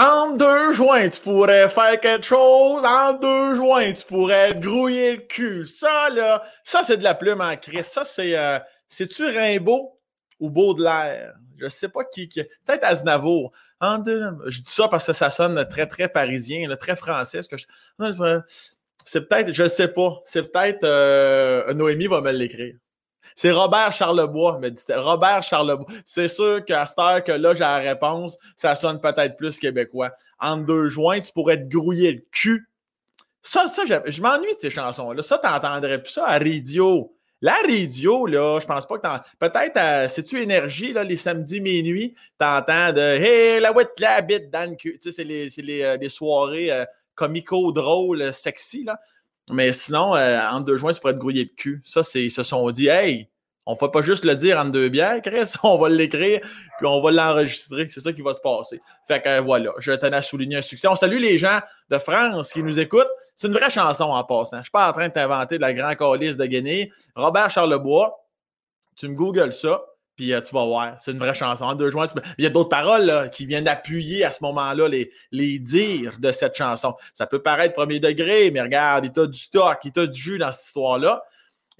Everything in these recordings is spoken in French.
En deux joints, tu pourrais faire quelque chose. En deux joints, tu pourrais grouiller le cul. Ça, là, ça, c'est de la plume en crise. Ça, c'est. Euh, c'est-tu Rimbaud ou Baudelaire? Je sais pas qui. Peut-être Aznavour. En deux. Je dis ça parce que ça sonne très, très parisien, très français. Je... C'est peut-être, je sais pas. C'est peut-être. Euh, Noémie va me l'écrire. C'est Robert Charlebois, me dit Robert Charlebois. C'est sûr qu'à cette heure que là, j'ai la réponse, ça sonne peut-être plus québécois. En deux joints, tu pourrais te grouiller le cul. Ça, ça, je, m'ennuie de ces chansons-là. Ça, t'entendrais plus ça à radio. La radio, là, je pense pas que t'en. Peut-être, c'est-tu énergie, là, les samedis minuit, t'entends de Hey, la ouette la bite dans le. Tu sais, c'est les, les, euh, soirées euh, comico-drôles, sexy, là. Mais sinon, euh, en deux joints, tu pourrais te grouiller le cul. Ça, c'est, ils se sont dit, hey, on ne va pas juste le dire en deux bières, Chris, on va l'écrire, puis on va l'enregistrer. C'est ça qui va se passer. Fait que voilà, je tenais à souligner un succès. On salue les gens de France qui nous écoutent. C'est une vraie chanson en passant. Je ne suis pas en train de t'inventer de la grande calice de Guinée. Robert Charlebois, tu me googles ça. Puis euh, tu vas voir, c'est une vraie chanson. En deux joints, il y a d'autres paroles qui viennent appuyer à ce moment-là les, les dires de cette chanson. Ça peut paraître premier degré, mais regarde, il t'a du stock, il t'a du jus dans cette histoire-là.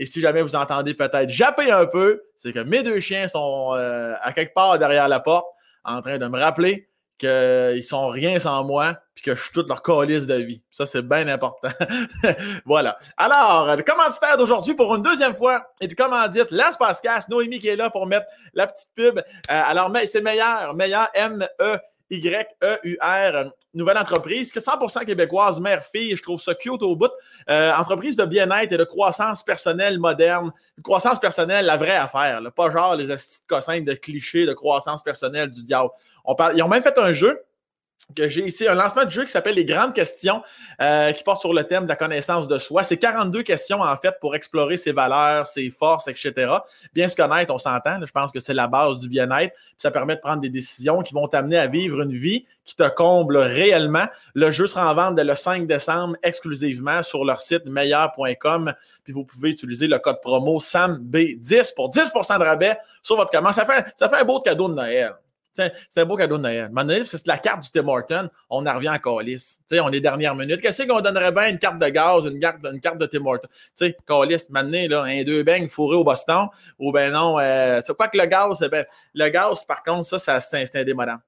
Et si jamais vous entendez peut-être japper un peu, c'est que mes deux chiens sont euh, à quelque part derrière la porte en train de me rappeler qu'ils sont rien sans moi, puis que je suis toute leur calice de vie. Ça, c'est bien important. voilà. Alors, le commanditaire d'aujourd'hui, pour une deuxième fois, et du commandite, Podcast, Noémie qui est là pour mettre la petite pub. Euh, alors, c'est meilleur, meilleur, M-E. Y-E-U-R, nouvelle entreprise, 100% québécoise, mère-fille, je trouve ça cute au bout. Euh, entreprise de bien-être et de croissance personnelle moderne. Croissance personnelle, la vraie affaire, pas genre les astuces de de clichés de croissance personnelle du diable. Ils ont même fait un jeu que j'ai ici un lancement de jeu qui s'appelle Les grandes questions, euh, qui porte sur le thème de la connaissance de soi. C'est 42 questions, en fait, pour explorer ses valeurs, ses forces, etc. Bien se connaître, on s'entend. Je pense que c'est la base du bien-être. Ça permet de prendre des décisions qui vont t'amener à vivre une vie qui te comble réellement. Le jeu sera en vente dès le 5 décembre exclusivement sur leur site meilleur.com. Puis vous pouvez utiliser le code promo SAMB10 pour 10% de rabais sur votre commande. Ça fait, ça fait un beau cadeau de Noël. C'est un beau cadeau de Noël. Noël, c'est la carte du Tim Horton. On en revient en calice. on est dernière minute. Qu'est-ce qu'on donnerait bien? Une carte de gaz, une carte, une carte de Tim Horton? Calice, maintenant, là, un deux beignes fourrés au Boston. Ou ben non, euh, c'est quoi que le gaz? Ben, le gaz, par contre, ça, ça c'est indémodant.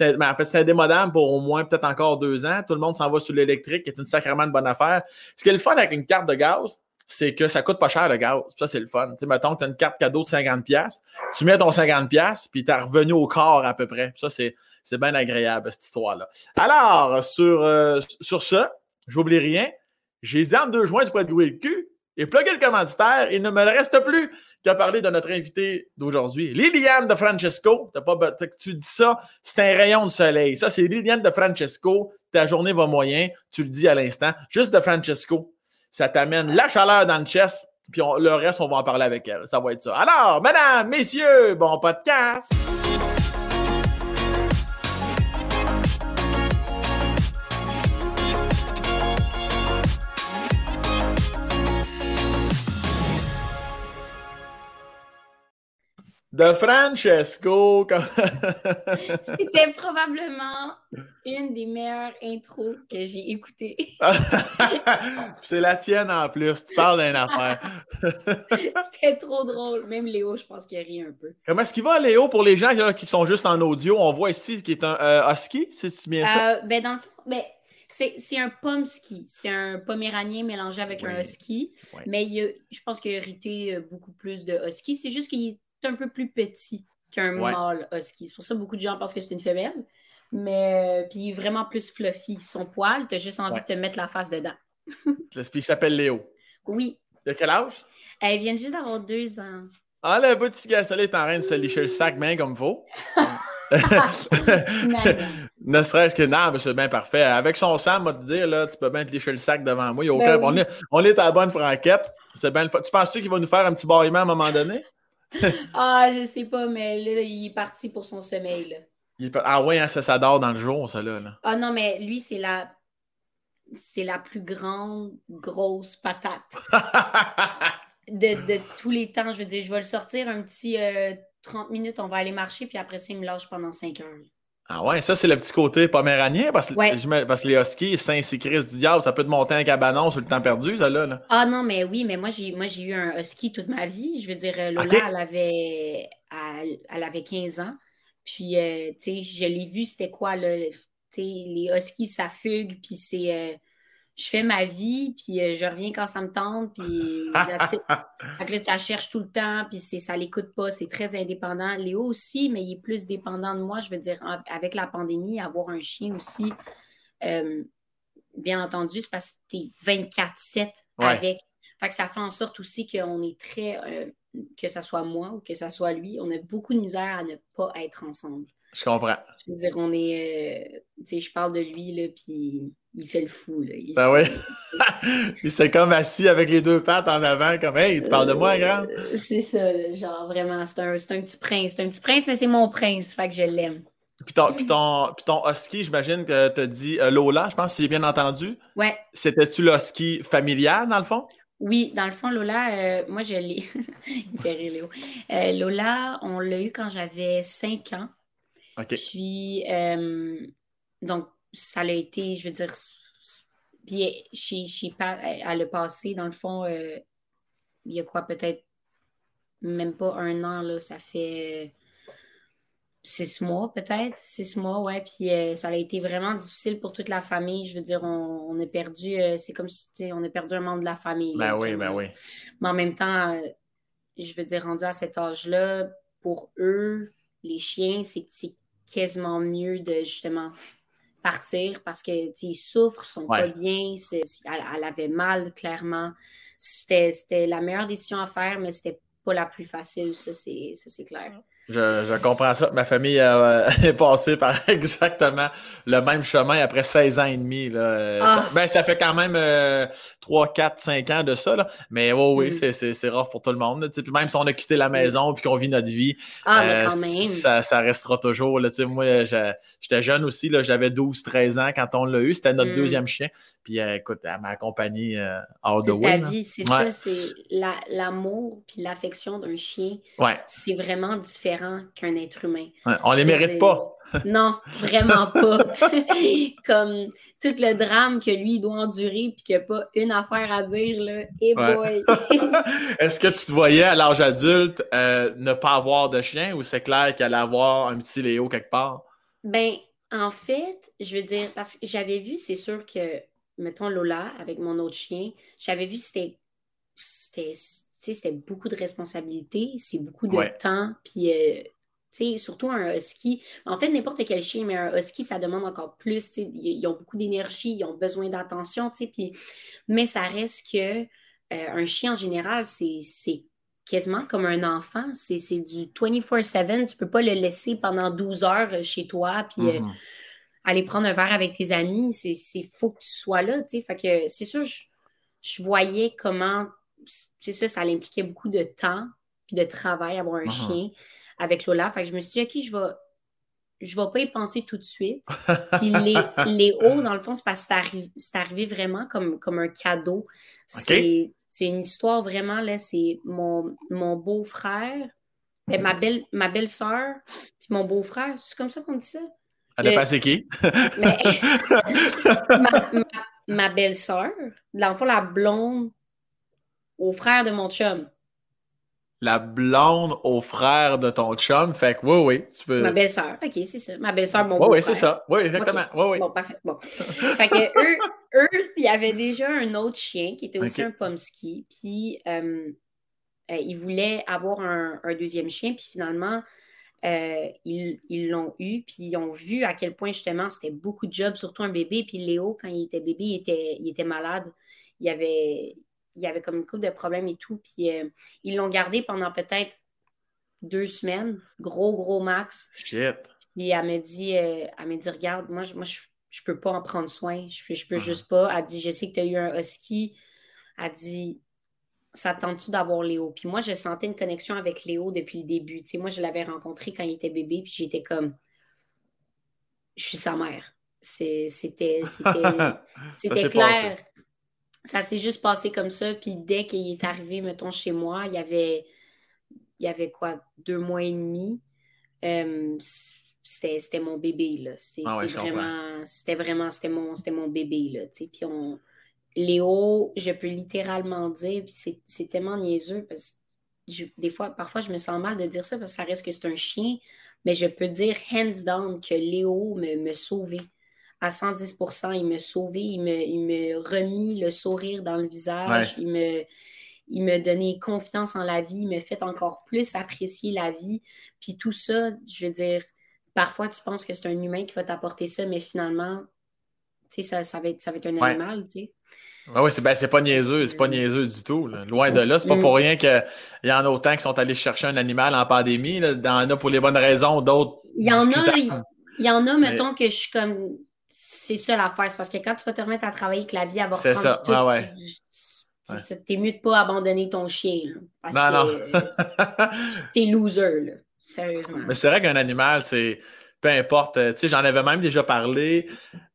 Mais en fait, c'est pour au moins peut-être encore deux ans. Tout le monde s'en va sur l'électrique, qui est une sacrément de bonne affaire. Ce qui est le fun avec une carte de gaz, c'est que ça coûte pas cher le gaz. Ça, c'est le fun. Tu sais, mettons que tu as une carte cadeau de 50$, tu mets ton 50$, puis tu es revenu au corps à peu près. Ça, c'est, bien agréable, cette histoire-là. Alors, sur, euh, sur ça, j'oublie rien. J'ai dit en deux tu peux être le cul et plugger le commanditaire. Il ne me reste plus qu'à parler de notre invité d'aujourd'hui, Liliane de Francesco. pas, tu dis ça, c'est un rayon de soleil. Ça, c'est Liliane de Francesco. Ta journée va moyen, tu le dis à l'instant. Juste de Francesco ça t'amène la chaleur dans le chest, puis le reste, on va en parler avec elle. Ça va être ça. Alors, mesdames, messieurs, bon podcast! De Francesco. C'était probablement une des meilleures intros que j'ai écoutées. c'est la tienne en plus. Tu parles d'une affaire. C'était trop drôle. Même Léo, je pense qu'il ri un peu. Comment est-ce qu'il va, Léo, pour les gens qui sont juste en audio? On voit ici qu'il est un euh, husky, c'est bien ça? Euh, ben, dans le fond, ben, c'est un pomsky. C'est un poméranien mélangé avec un husky. Mais je pense qu'il a hérité euh, beaucoup plus de husky. C'est juste qu'il est un peu plus petit qu'un mâle husky. C'est pour ça que beaucoup de gens pensent que c'est une femelle. Mais euh, puis vraiment plus fluffy. Son poil, tu as juste envie de te mettre la face dedans. puis il s'appelle Léo. Oui. De quel âge? Elle vient juste d'avoir deux ans. Ah, le petit gars, est en train de se licher le sac bien comme faut. ne serait-ce que non, mais c'est bien parfait. Avec son sang, moi te dire, là, tu peux bien te licher le sac devant moi. Ben on, est, on est à la bonne franquette. C'est bien Tu penses qu'il va nous faire un petit bâillement à un moment donné? ah, je sais pas, mais là, il est parti pour son sommeil. Ah ouais, hein, ça, ça dort dans le jour, ça là. Ah non, mais lui, c'est la c'est la plus grande grosse patate de, tous les temps. Je veux dire, je vais le sortir un petit 30 euh, minutes, on va aller marcher, puis après ça, il me lâche pendant 5 heures. Ah ouais, ça, c'est le petit côté poméranien, parce, que, parce que les huskies, Saint-Sicris du diable, ça peut te monter un cabanon sur le temps perdu, ça, là. Ah non, mais oui, mais moi, j'ai, moi, j'ai eu un husky toute ma vie. Je veux dire, Lola, elle, avait, elle, avait 15 ans. Puis, euh, tu sais, je l'ai vu, c'était quoi, là, tu sais, les huskies, ça fugue, puis c'est... Euh, je fais ma vie, puis euh, je reviens quand ça me tente, puis là, tu la cherches tout le temps, puis ça l'écoute pas, c'est très indépendant. Léo aussi, mais il est plus dépendant de moi, je veux dire, avec la pandémie, avoir un chien aussi, euh, bien entendu, c'est parce que tu es 24-7 avec. Fait que ça fait en sorte aussi qu'on est très, euh, que ce soit moi ou que ce soit lui, on a beaucoup de misère à ne pas être ensemble. Je comprends. Je veux dire, on est, tu sais, je parle de lui, là, puis il fait le fou. Là. Il ben oui. il s'est comme assis avec les deux pattes en avant, comme Hey, tu parles de moi, grand? Euh, c'est ça, genre vraiment, c'est un, un, petit prince. C'est un petit prince, mais c'est mon prince, fait que je l'aime. Puis ton, puis ton, puis ton husky, j'imagine que tu as dit euh, Lola, je pense, si j'ai bien entendu. Ouais. C'était-tu l'husky familial, dans le fond? Oui, dans le fond, Lola, euh, moi, je l'ai. il fait rire, Léo. Lola, on l'a eu quand j'avais 5 ans. OK. Puis, donc, ça a été, je veux dire, puis chez, chez, à le passé, dans le fond, euh, il y a quoi, peut-être même pas un an, là, ça fait six mois, peut-être, six mois, ouais, puis euh, ça a été vraiment difficile pour toute la famille. Je veux dire, on, a perdu, euh, c'est comme si, on a perdu un membre de la famille. Ben oui, ben oui. Mais en même temps, je veux dire, rendu à cet âge-là, pour eux, les chiens, c'est quasiment mieux de justement partir parce que ils souffrent, sont pas bien, elle, avait mal clairement. C'était la meilleure décision à faire, mais c'était pas la plus facile, ça c'est clair. Je, comprends ça. Ma famille euh, est passée par exactement le même chemin après 16 ans et demi. Là. Ça, ah. ben, ça fait quand même 3, 4, 5 ans de ça. Là. Mais oui, mm. c'est rare pour tout le monde. même si on a quitté la maison et qu'on vit notre vie, ah, euh, Ça, ça, restera toujours. Là. Moi, j'étais jeune aussi. J'avais 12, 13 ans quand on l'a eu. C'était notre mm. deuxième chien. Puis euh, écoute, elle m'a accompagné hors de ta vie, c'est ça. C'est l'amour puis l'affection d'un chien. C'est vraiment différent qu'un être humain. on les mérite pas. non, vraiment pas. Comme tout le drame que lui doit endurer puis qu'il n'y a pas une affaire à dire, là. Et boy! Est-ce que tu te voyais à l'âge adulte euh, ne pas avoir de chien ou c'est clair qu'il allait avoir un petit Léo quelque part? Ben, en fait, je veux dire, parce que j'avais vu, c'est sûr que, mettons Lola avec mon autre chien, j'avais vu c'était c'était beaucoup de responsabilités, c'est beaucoup de temps, puis euh, surtout un husky. En fait, n'importe quel chien, mais un husky, ça demande encore plus. Ils ont beaucoup d'énergie, ils ont besoin d'attention, puis... mais ça reste que euh, un chien en général, c'est quasiment comme un enfant. C'est du 24-7. Tu peux pas le laisser pendant 12 heures euh, chez toi, puis mm-hmm. aller prendre un verre avec tes amis. C'est faut que tu sois là. Fait que c'est sûr, je voyais comment c'est ça, ça impliquait beaucoup de temps puis de travail, avoir un uh-huh. chien avec Lola. Fait que je me suis dit, OK, je vais, je vais pas y penser tout de suite. Puis les, les hauts, dans le fond, c'est parce que c'est arrivé, vraiment comme, comme un cadeau. C'est une histoire vraiment, là, c'est mon, mon beau-frère, ben, ma belle ma belle-sœur, puis mon beau-frère. C'est comme ça qu'on dit ça? Elle a passé qui? ma, ma belle-sœur, dans le fond, la blonde au frère de mon chum. La blonde au frère de ton chum. Fait que oui, oui, tu peux. C'est ma belle-sœur. OK, c'est ça. Ma belle-sœur, mon Oui, oui, c'est ça. Oui, exactement. Oui, oui. Bon, parfait. Bon. fait que eux, eux, il y avait déjà un autre chien qui était aussi un pomsky. Puis euh, euh, ils voulaient avoir un, deuxième chien. Puis finalement, euh, ils l'ont eu. Puis ils ont vu à quel point justement c'était beaucoup de jobs, surtout un bébé. Puis Léo, quand il était bébé, il était, il était malade. Il avait, il y avait comme une couple de problèmes et tout. Puis euh, ils l'ont gardé pendant peut-être deux semaines, gros, gros max. Shit. Puis elle me dit, euh, elle me dit regarde, moi, je, moi, je, peux pas en prendre soin. Je, je peux uh-huh. juste pas. Elle dit, je sais que tu as eu un husky. Elle dit, ça tente-tu d'avoir Léo? Puis moi, je sentais une connexion avec Léo depuis le début. Tu sais, moi, je l'avais rencontré quand il était bébé, puis j'étais comme, je suis sa mère. C'était clair ça s'est juste passé comme ça. Puis dès qu'il est arrivé, mettons, chez moi, il y avait, il y avait quoi, deux mois et demi. Euh, c'était mon bébé, là. Ah vraiment, c'était vraiment, c'était mon, mon bébé, là, tu sais. Puis on... Léo, je peux littéralement dire, puis c'est tellement niaiseux, parce que des fois, parfois, je me sens mal de dire ça, parce que ça reste que c'est un chien, mais je peux dire hands down que Léo me, me sauvait à 110% il me sauvait, il me, il me remis le sourire dans le visage, il me il me donnait confiance en la vie, il me fait encore plus apprécier la vie. Puis tout ça, je veux dire, parfois tu penses que c'est un humain qui va t'apporter ça, mais finalement, tu sais, ça, ça, va être, ça va être un animal, tu sais. Oui, ouais, c'est ben, pas niaiseux, c'est pas niaiseux du tout. Loin de là. C'est pas mm. pour rien qu'il y en a autant qui sont allés chercher un animal en pandémie. Là. Il y en a pour les bonnes raisons, d'autres. Il y en a, il, y en a, mettons, que je suis comme. C'est ça l'affaire. C'est parce que quand tu vas te remettre à travailler avec la vie, avoir C'est ça. Tout, ah, ouais. T'es mieux de pas abandonner ton chien. parce non, que non. t'es loser, là. Sérieusement. Mais c'est vrai qu'un animal, c'est. Peu importe. Tu sais, j'en avais même déjà parlé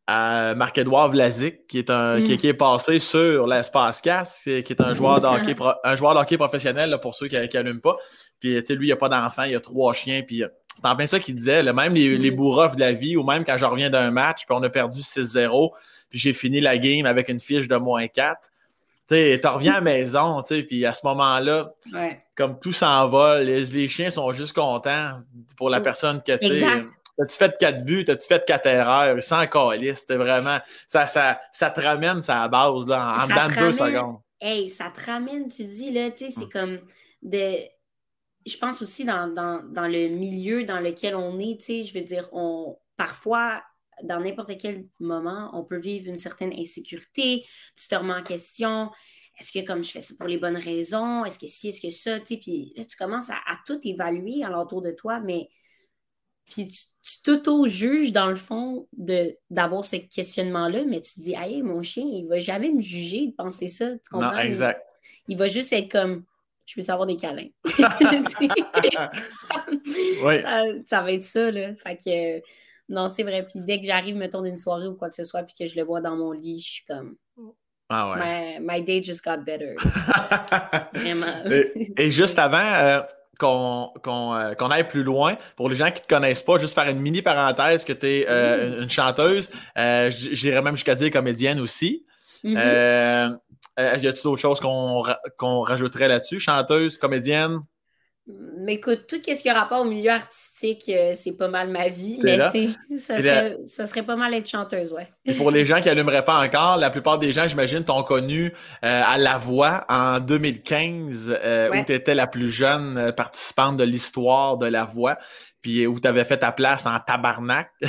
à Marc-Edouard Vlasic, qui est, un, qui, mm. est passé sur l'espace casse, qui est un joueur de hockey, un joueur de hockey professionnel, là, pour ceux qui n'allument pas. Puis, tu sais, lui, il n'a pas d'enfant, il a trois chiens, puis c'est en plein ça qu'il disait, même les, les mm. bourrofs de la vie, ou même quand je reviens d'un match, puis on a perdu 6-0, puis j'ai fini la game avec une fiche de moins 4, tu reviens à la maison, puis à ce moment-là, comme tout s'envole, les, les, chiens sont juste contents pour la personne que tu T'as-tu fait quatre buts, t'as-tu fait quatre erreurs, sans calice, c'était vraiment. Ça, ça, ça te ramène ça à base, là, en, dedans de deux secondes. Hey, ça te ramène, tu dis, là, tu sais, c'est comme de. Je pense aussi dans, dans, dans, le milieu dans lequel on est, tu sais, je veux dire, on parfois dans n'importe quel moment, on peut vivre une certaine insécurité, tu te remets en question. Est-ce que comme je fais ça pour les bonnes raisons? Est-ce que si, est-ce que ça? Puis là, tu commences à, tout évaluer alentour de toi, mais puis tu t'auto-juges dans le fond d'avoir ce questionnement-là, mais tu te dis, hey, mon chien, il va jamais me juger de penser ça. Tu comprends? Non, exact. Il, va juste être comme, je peux savoir des câlins. ça, ça, va être ça, là. Fait que non, c'est vrai. Puis dès que j'arrive, mettons, d'une soirée ou quoi que ce soit, puis que je le vois dans mon lit, je suis comme. Ah ouais. My, day just got better. Vraiment. et, juste avant euh, euh, qu'on aille plus loin, pour les gens qui ne te connaissent pas, juste faire une mini parenthèse que tu es euh, une, chanteuse. J'irais même jusqu'à dire comédienne aussi. Mm-hmm. y a-t-il d'autres choses qu'on rajouterait là-dessus? Chanteuse, comédienne? Mais écoute, tout ce qui a rapport au milieu artistique, euh, c'est pas mal ma vie. Mais ça serait, ça serait pas mal être chanteuse, ouais. Et pour les gens qui allumeraient pas encore, la plupart des gens, j'imagine, t'ont connu euh, à La Voix en 2015, euh, où tu étais la plus jeune participante de l'histoire de La Voix puis où tu avais fait ta place en tabarnak.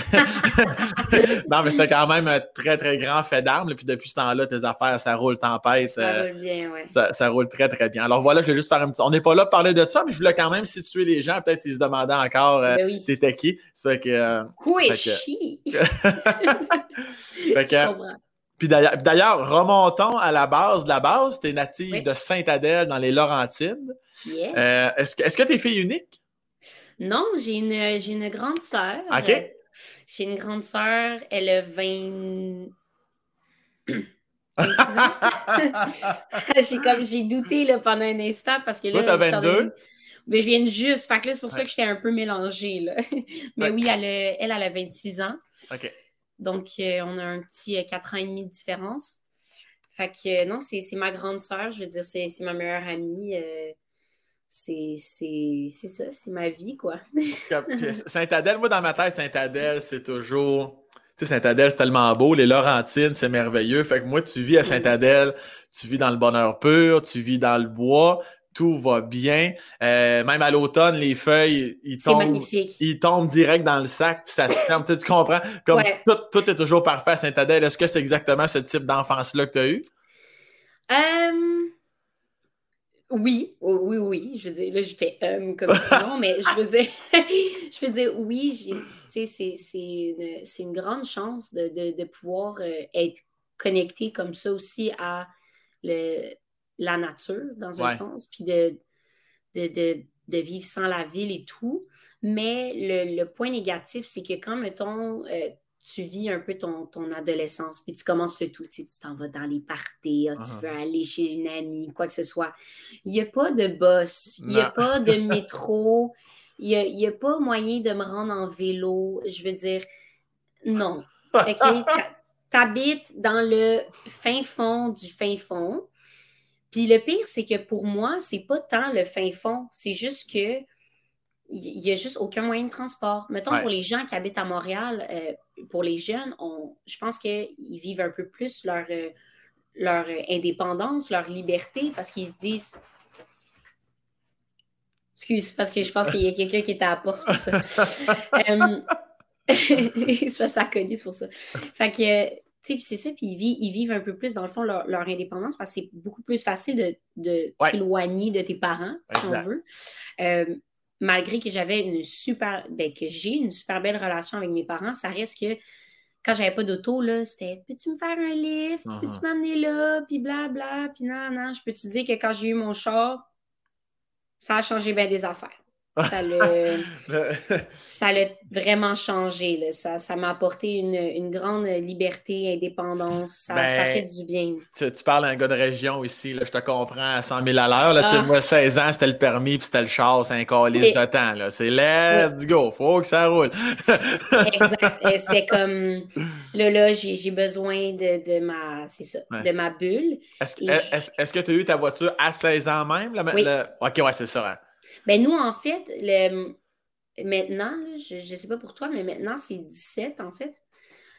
non, mais c'était quand même un très, très grand fait d'armes. Puis depuis ce temps-là, tes affaires, ça roule tempête. Ça euh, roule bien, oui. Ça, roule très, très bien. Alors voilà, je vais juste faire un petit. On n'est pas là pour parler de ça, mais je voulais quand même situer les gens. Peut-être s'ils se demandaient encore euh, ben t'étais qui. Ça fait que. Euh, fait que... Puis d'ailleurs, remontons à la base de la base. Tu es native de Sainte-Adèle dans les Laurentides. Yes. est-ce que tu es fille unique? Non, j'ai une, une grande sœur. OK. Euh, j'ai une grande sœur, elle a 20. 26 ans. j'ai comme j'ai douté là, pendant un instant parce que là. Toi, t'as 22? Mais je viens juste. Fait que là, c'est pour ça que j'étais un peu mélangée. Là. Mais oui, elle, elle, elle a 26 ans. OK. Donc, euh, on a un petit 4 euh, ans et demi de différence. Fait que non, c'est ma grande sœur. Je veux dire, c'est ma meilleure amie c'est ça, c'est ma vie, quoi. Saint-Adèle, moi, dans ma tête, Saint-Adèle, c'est toujours. Tu sais, Saint-Adèle, c'est tellement beau. Les Laurentines, c'est merveilleux. Fait que moi, tu vis à Saint-Adèle, tu vis dans le bonheur pur, tu vis dans le bois, tout va bien. Euh, même à l'automne, les feuilles, ils tombent, ils tombent direct dans le sac, puis ça se ferme. Tu, comprends? Comme tout, est toujours parfait à Saint-Adèle. Est-ce que c'est exactement ce type d'enfance-là que tu as eu? Euh, oui, oui, oui. Je veux dire, là, je fais um, comme sinon, mais je veux dire, je veux dire, oui, c'est, une, une, grande chance de, de, de pouvoir euh, être connecté comme ça aussi à le, la nature, dans un sens, puis de, de, de, vivre sans la ville et tout. Mais le, le point négatif, c'est que quand, mettons, euh, tu vis un peu ton, ton, adolescence, puis tu commences le tout, tu t'en vas dans les parties, ah, tu uh-huh. veux aller chez une amie, quoi que ce soit. Il n'y a pas de boss, il n'y a pas de métro, Il n'y a, pas moyen de me rendre en vélo. Je veux dire, non. OK? T'habites dans le fin fond du fin fond. Puis le pire, c'est que pour moi, c'est pas tant le fin fond. C'est juste que il n'y a juste aucun moyen de transport. Mettons, pour les gens qui habitent à Montréal, euh, pour les jeunes, on, je pense qu'ils vivent un peu plus leur, euh, leur indépendance, leur liberté, parce qu'ils se disent. Excuse, parce que je pense qu'il y a quelqu'un qui est à la porte pour ça. euh, c'est pas ça connu, c'est pour ça. Fait que, tu sais, c'est ça, puis ils, vivent, un peu plus, dans le fond, leur, indépendance, parce que c'est beaucoup plus facile de, de t'éloigner de tes parents, si on veut. Euh, malgré que j'avais une super, ben, que j'ai une super belle relation avec mes parents, ça reste que quand j'avais pas d'auto, là, c'était peux-tu me faire un lift? Peux-tu uh-huh. m'amener là? Puis blabla, puis non, non. Je peux te dire que quand j'ai eu mon char, ça a changé bien des affaires. Ça l'a, vraiment changé. Ça, ça m'a apporté une, grande liberté, indépendance. Ça, ben, fait du bien. Tu, parles d'un gars de région ici, là, je te comprends à 100 000 à l'heure. Là, ah. Moi, 16 ans, c'était le permis puis c'était le char, c'est un calice de temps. Là. C'est let's go, faut que ça roule. exact. C'est comme là, là j'ai, besoin de, de ma c'est ça, de ma bulle. Est-ce, est-ce, que tu as eu ta voiture à 16 ans même? oui. OK, ouais, c'est ça. Hein. Ben nous, en fait, le... maintenant, je ne sais pas pour toi, mais maintenant, c'est 17 en fait.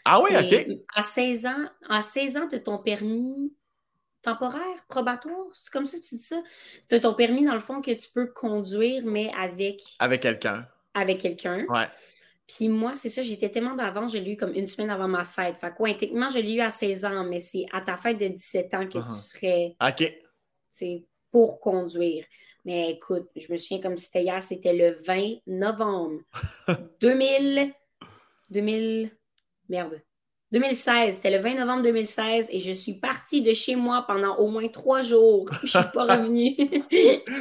Ah oui, OK. À 16 ans, à 16 ans, tu as ton permis temporaire, probatoire. C'est comme ça que tu dis ça? Tu as ton permis, dans le fond, que tu peux conduire, mais avec. Avec quelqu'un. Avec quelqu'un. Ouais. Puis moi, c'est ça, j'étais tellement d'avance, je l'ai eu comme une semaine avant ma fête. Fait quoi, techniquement, je l'ai eu à 16 ans, mais c'est à ta fête de 17 ans que tu uh-huh. serais. OK. C'est pour conduire. Mais écoute, je me souviens comme c'était hier, c'était le 20 novembre 2000, 2000, merde, 2016. C'était le 20 novembre 2016 et je suis partie de chez moi pendant au moins trois jours. Je suis pas revenue.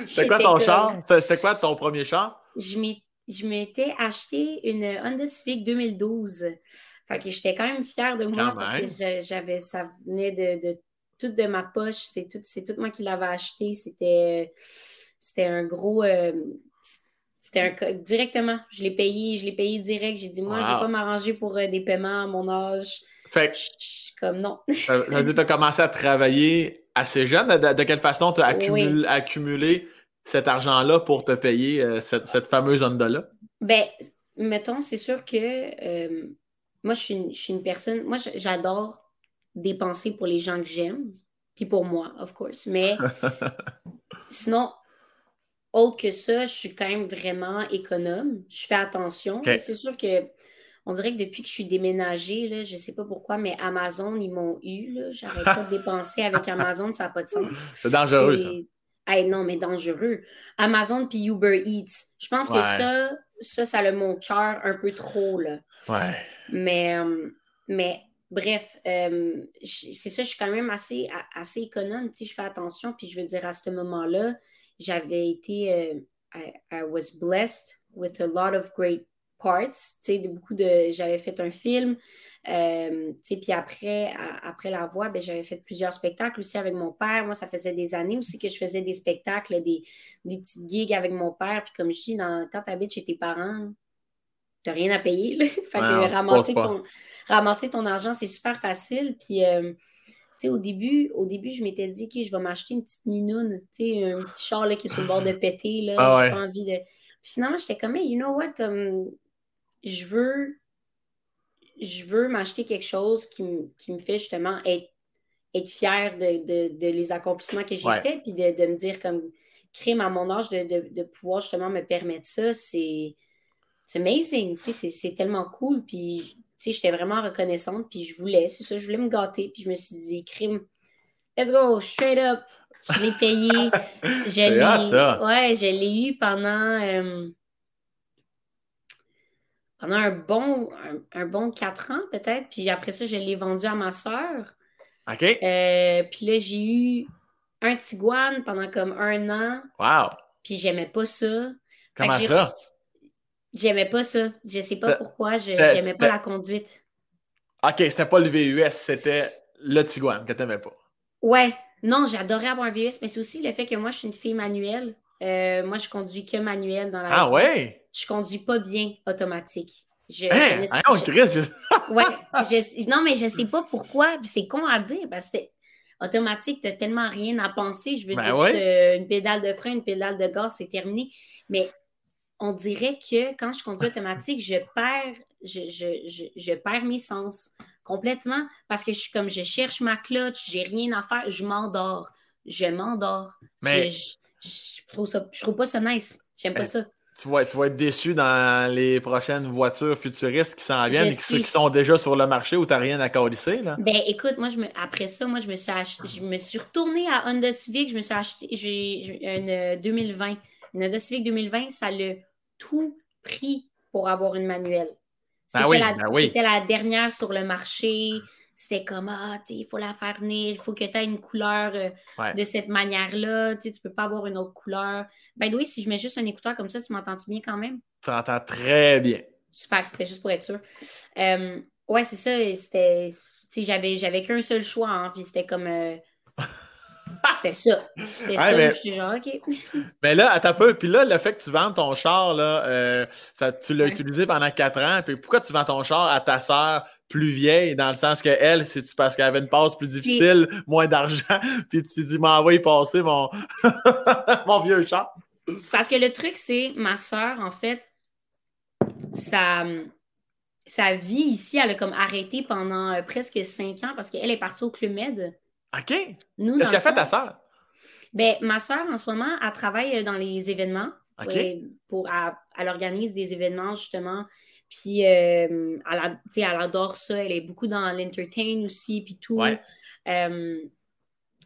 c'était quoi ton char? C'était quoi ton premier char? Je m'étais acheté une Honda Civic 2012. Fait que j'étais quand même fière de moi parce que j'avais, ça venait de, de tout de ma poche. C'est tout, c'est tout moi qui l'avais acheté. C'était c'était un gros. Euh, c'était un directement. Je l'ai payé, je l'ai payé direct. J'ai dit, moi, je ne vais pas m'arranger pour euh, des paiements à mon âge. Fait comme non. tu as commencé à travailler assez jeune. De, quelle façon tu as accumulé, cet argent-là pour te payer euh, cette, fameuse Honda-là? Ben, mettons, c'est sûr que moi, je suis, je suis, une, personne. Moi, j'adore dépenser pour les gens que j'aime. Puis pour moi, of course. Mais sinon, autre que ça, je suis quand même vraiment économe. Je fais attention. C'est sûr que on dirait que depuis que je suis déménagée, là, je ne sais pas pourquoi, mais Amazon, ils m'ont eu. J'arrête pas de dépenser avec Amazon, ça n'a pas de sens. C'est dangereux, ça. non, mais dangereux. Amazon puis Uber Eats. Je pense que ça, ça, ça a mon cœur un peu trop. Là. Ouais. Mais, euh, mais bref, euh, c'est ça, je suis quand même assez, assez économe. Je fais attention. Puis je veux dire, à ce moment-là, j'avais été, euh, I, was blessed with a lot of great parts, tu sais, beaucoup de, j'avais fait un film, euh, tu sais, puis après, après la voix, ben, j'avais fait plusieurs spectacles aussi avec mon père. Moi, ça faisait des années aussi que je faisais des spectacles, des, des petites gigs avec mon père. Puis comme je dis, dans, quand tu habites chez tes parents, tu n'as rien à payer. fait que ramasser ton, ramasser ton argent, c'est super facile. Puis euh, au début, au début, je m'étais dit, OK, je vais m'acheter une petite minoune, un petit char qui est sur le bord de péter, là, ah j'ai pas envie de... finalement, j'étais comme, you know what, comme, je veux, je veux m'acheter quelque chose qui, me fait justement être, être fière de, les accomplissements que j'ai faits, puis de, me dire, comme, crime à mon âge, de, pouvoir justement me permettre ça, c'est... C'est amazing, c'est tellement cool. Puis sais, j'étais vraiment reconnaissante, puis je voulais, c'est ça, je voulais me gâter, puis je me suis dit, crime, let's go, straight up. Je l'ai payé. je l'ai, ouais, je l'ai eu pendant, euh, pendant un bon, un, bon quatre ans, peut-être, puis après ça, je l'ai vendu à ma soeur. OK. Euh, puis là, j'ai eu un Tiguan pendant comme un an. Wow. Puis j'aimais pas ça. Comment ça? J'aimais pas ça. Je sais pas pourquoi. Je n'aimais pas la conduite. OK, c'était pas le VUS, c'était le Tiguan que t'aimais pas. Ouais. Non, j'adorais avoir un VUS, mais c'est aussi le fait que moi, je suis une fille manuelle. Euh, moi, je conduis que manuel dans la Ah ouais? je conduis pas bien automatique. Je, je ouais, non, mais je sais pas pourquoi. C'est con à dire parce que automatique, tu n'as tellement rien à penser. Je veux ben dire, une pédale de frein, une pédale de gaz, c'est terminé. Mais on dirait que quand je conduis automatique, je perds, je, je, je, perds mes sens complètement parce que je suis comme je cherche ma clutch, j'ai rien à faire, je m'endors. Je m'endors. Mais... Je, trouve ça, je trouve pas ça nice. J'aime pas ça. Tu vas, tu vas, être déçu dans les prochaines voitures futuristes qui s'en viennent, ceux qui sont déjà sur le marché où tu n'as rien à colisser. Là. Ben écoute, moi, je me, après ça, moi, je me suis je me suis retournée à Honda Civic, je me suis acheté une 2020. Une Honda Civic 2020, ça l'a tout pris pour avoir une manuelle. Ben ben c'était la, dernière sur le marché. C'était comme, ah, il faut la faire venir, il faut que tu aies une couleur euh, de cette manière-là. Tu ne peux pas avoir une autre couleur. Ben oui, si je mets juste un écouteur comme ça, tu m'entends-tu bien quand même? Tu m'entends très bien. Super, c'était juste pour être sûr. Euh, ouais, c'est ça. C'était, j'avais, j'avais qu'un seul choix, hein, puis c'était comme. Euh, c'était ça. C'était ça. J'étais genre, OK. Mais là, attends un peu. Puis là, le fait que tu vends ton char, là, euh, ça, tu l'as utilisé pendant quatre ans. Puis pourquoi tu vends ton char à ta sœur plus vieille, dans le sens que elle, c'est parce qu'elle avait une passe plus difficile, moins d'argent, puis tu t'es dit, m'envoie y passer mon... mon vieux char. Parce que le truc, c'est ma soeur, en fait, sa, sa vie ici, elle a comme arrêté pendant euh, presque cinq ans parce qu'elle est partie au Club Med. OK. Qu'est-ce qu'a fait ta sœur? Ben, ma sœur, en ce moment, elle travaille dans les événements. OK. pour, elle, organise des événements, justement. Puis, euh, elle, elle, adore ça. Elle est beaucoup dans l'entertain aussi, puis tout. Euh,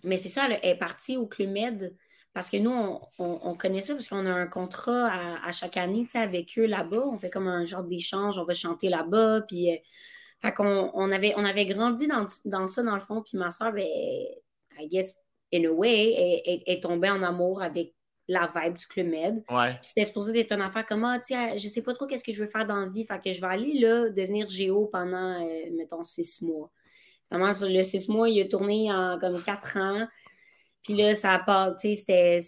mais c'est ça, elle est partie au Club Med parce que nous, on, connaît ça parce qu'on a un contrat à, chaque année avec eux là-bas. On fait comme un genre d'échange. On va chanter là-bas. Puis, euh, fait qu'on on avait, on avait grandi dans, ça, dans le fond, puis ma soeur, ben, I guess, in a way, est, tombée en amour avec la vibe du Club Med. Ouais. C'était supposé être une affaire comme, ah, tiens, je sais pas trop qu'est-ce que je veux faire dans la vie, fait que je vais aller là, devenir géo pendant, euh, mettons, six mois. Finalement, sur le six mois, il a tourné en comme quatre ans. Puis là, ça a pas, tu sais, c'était.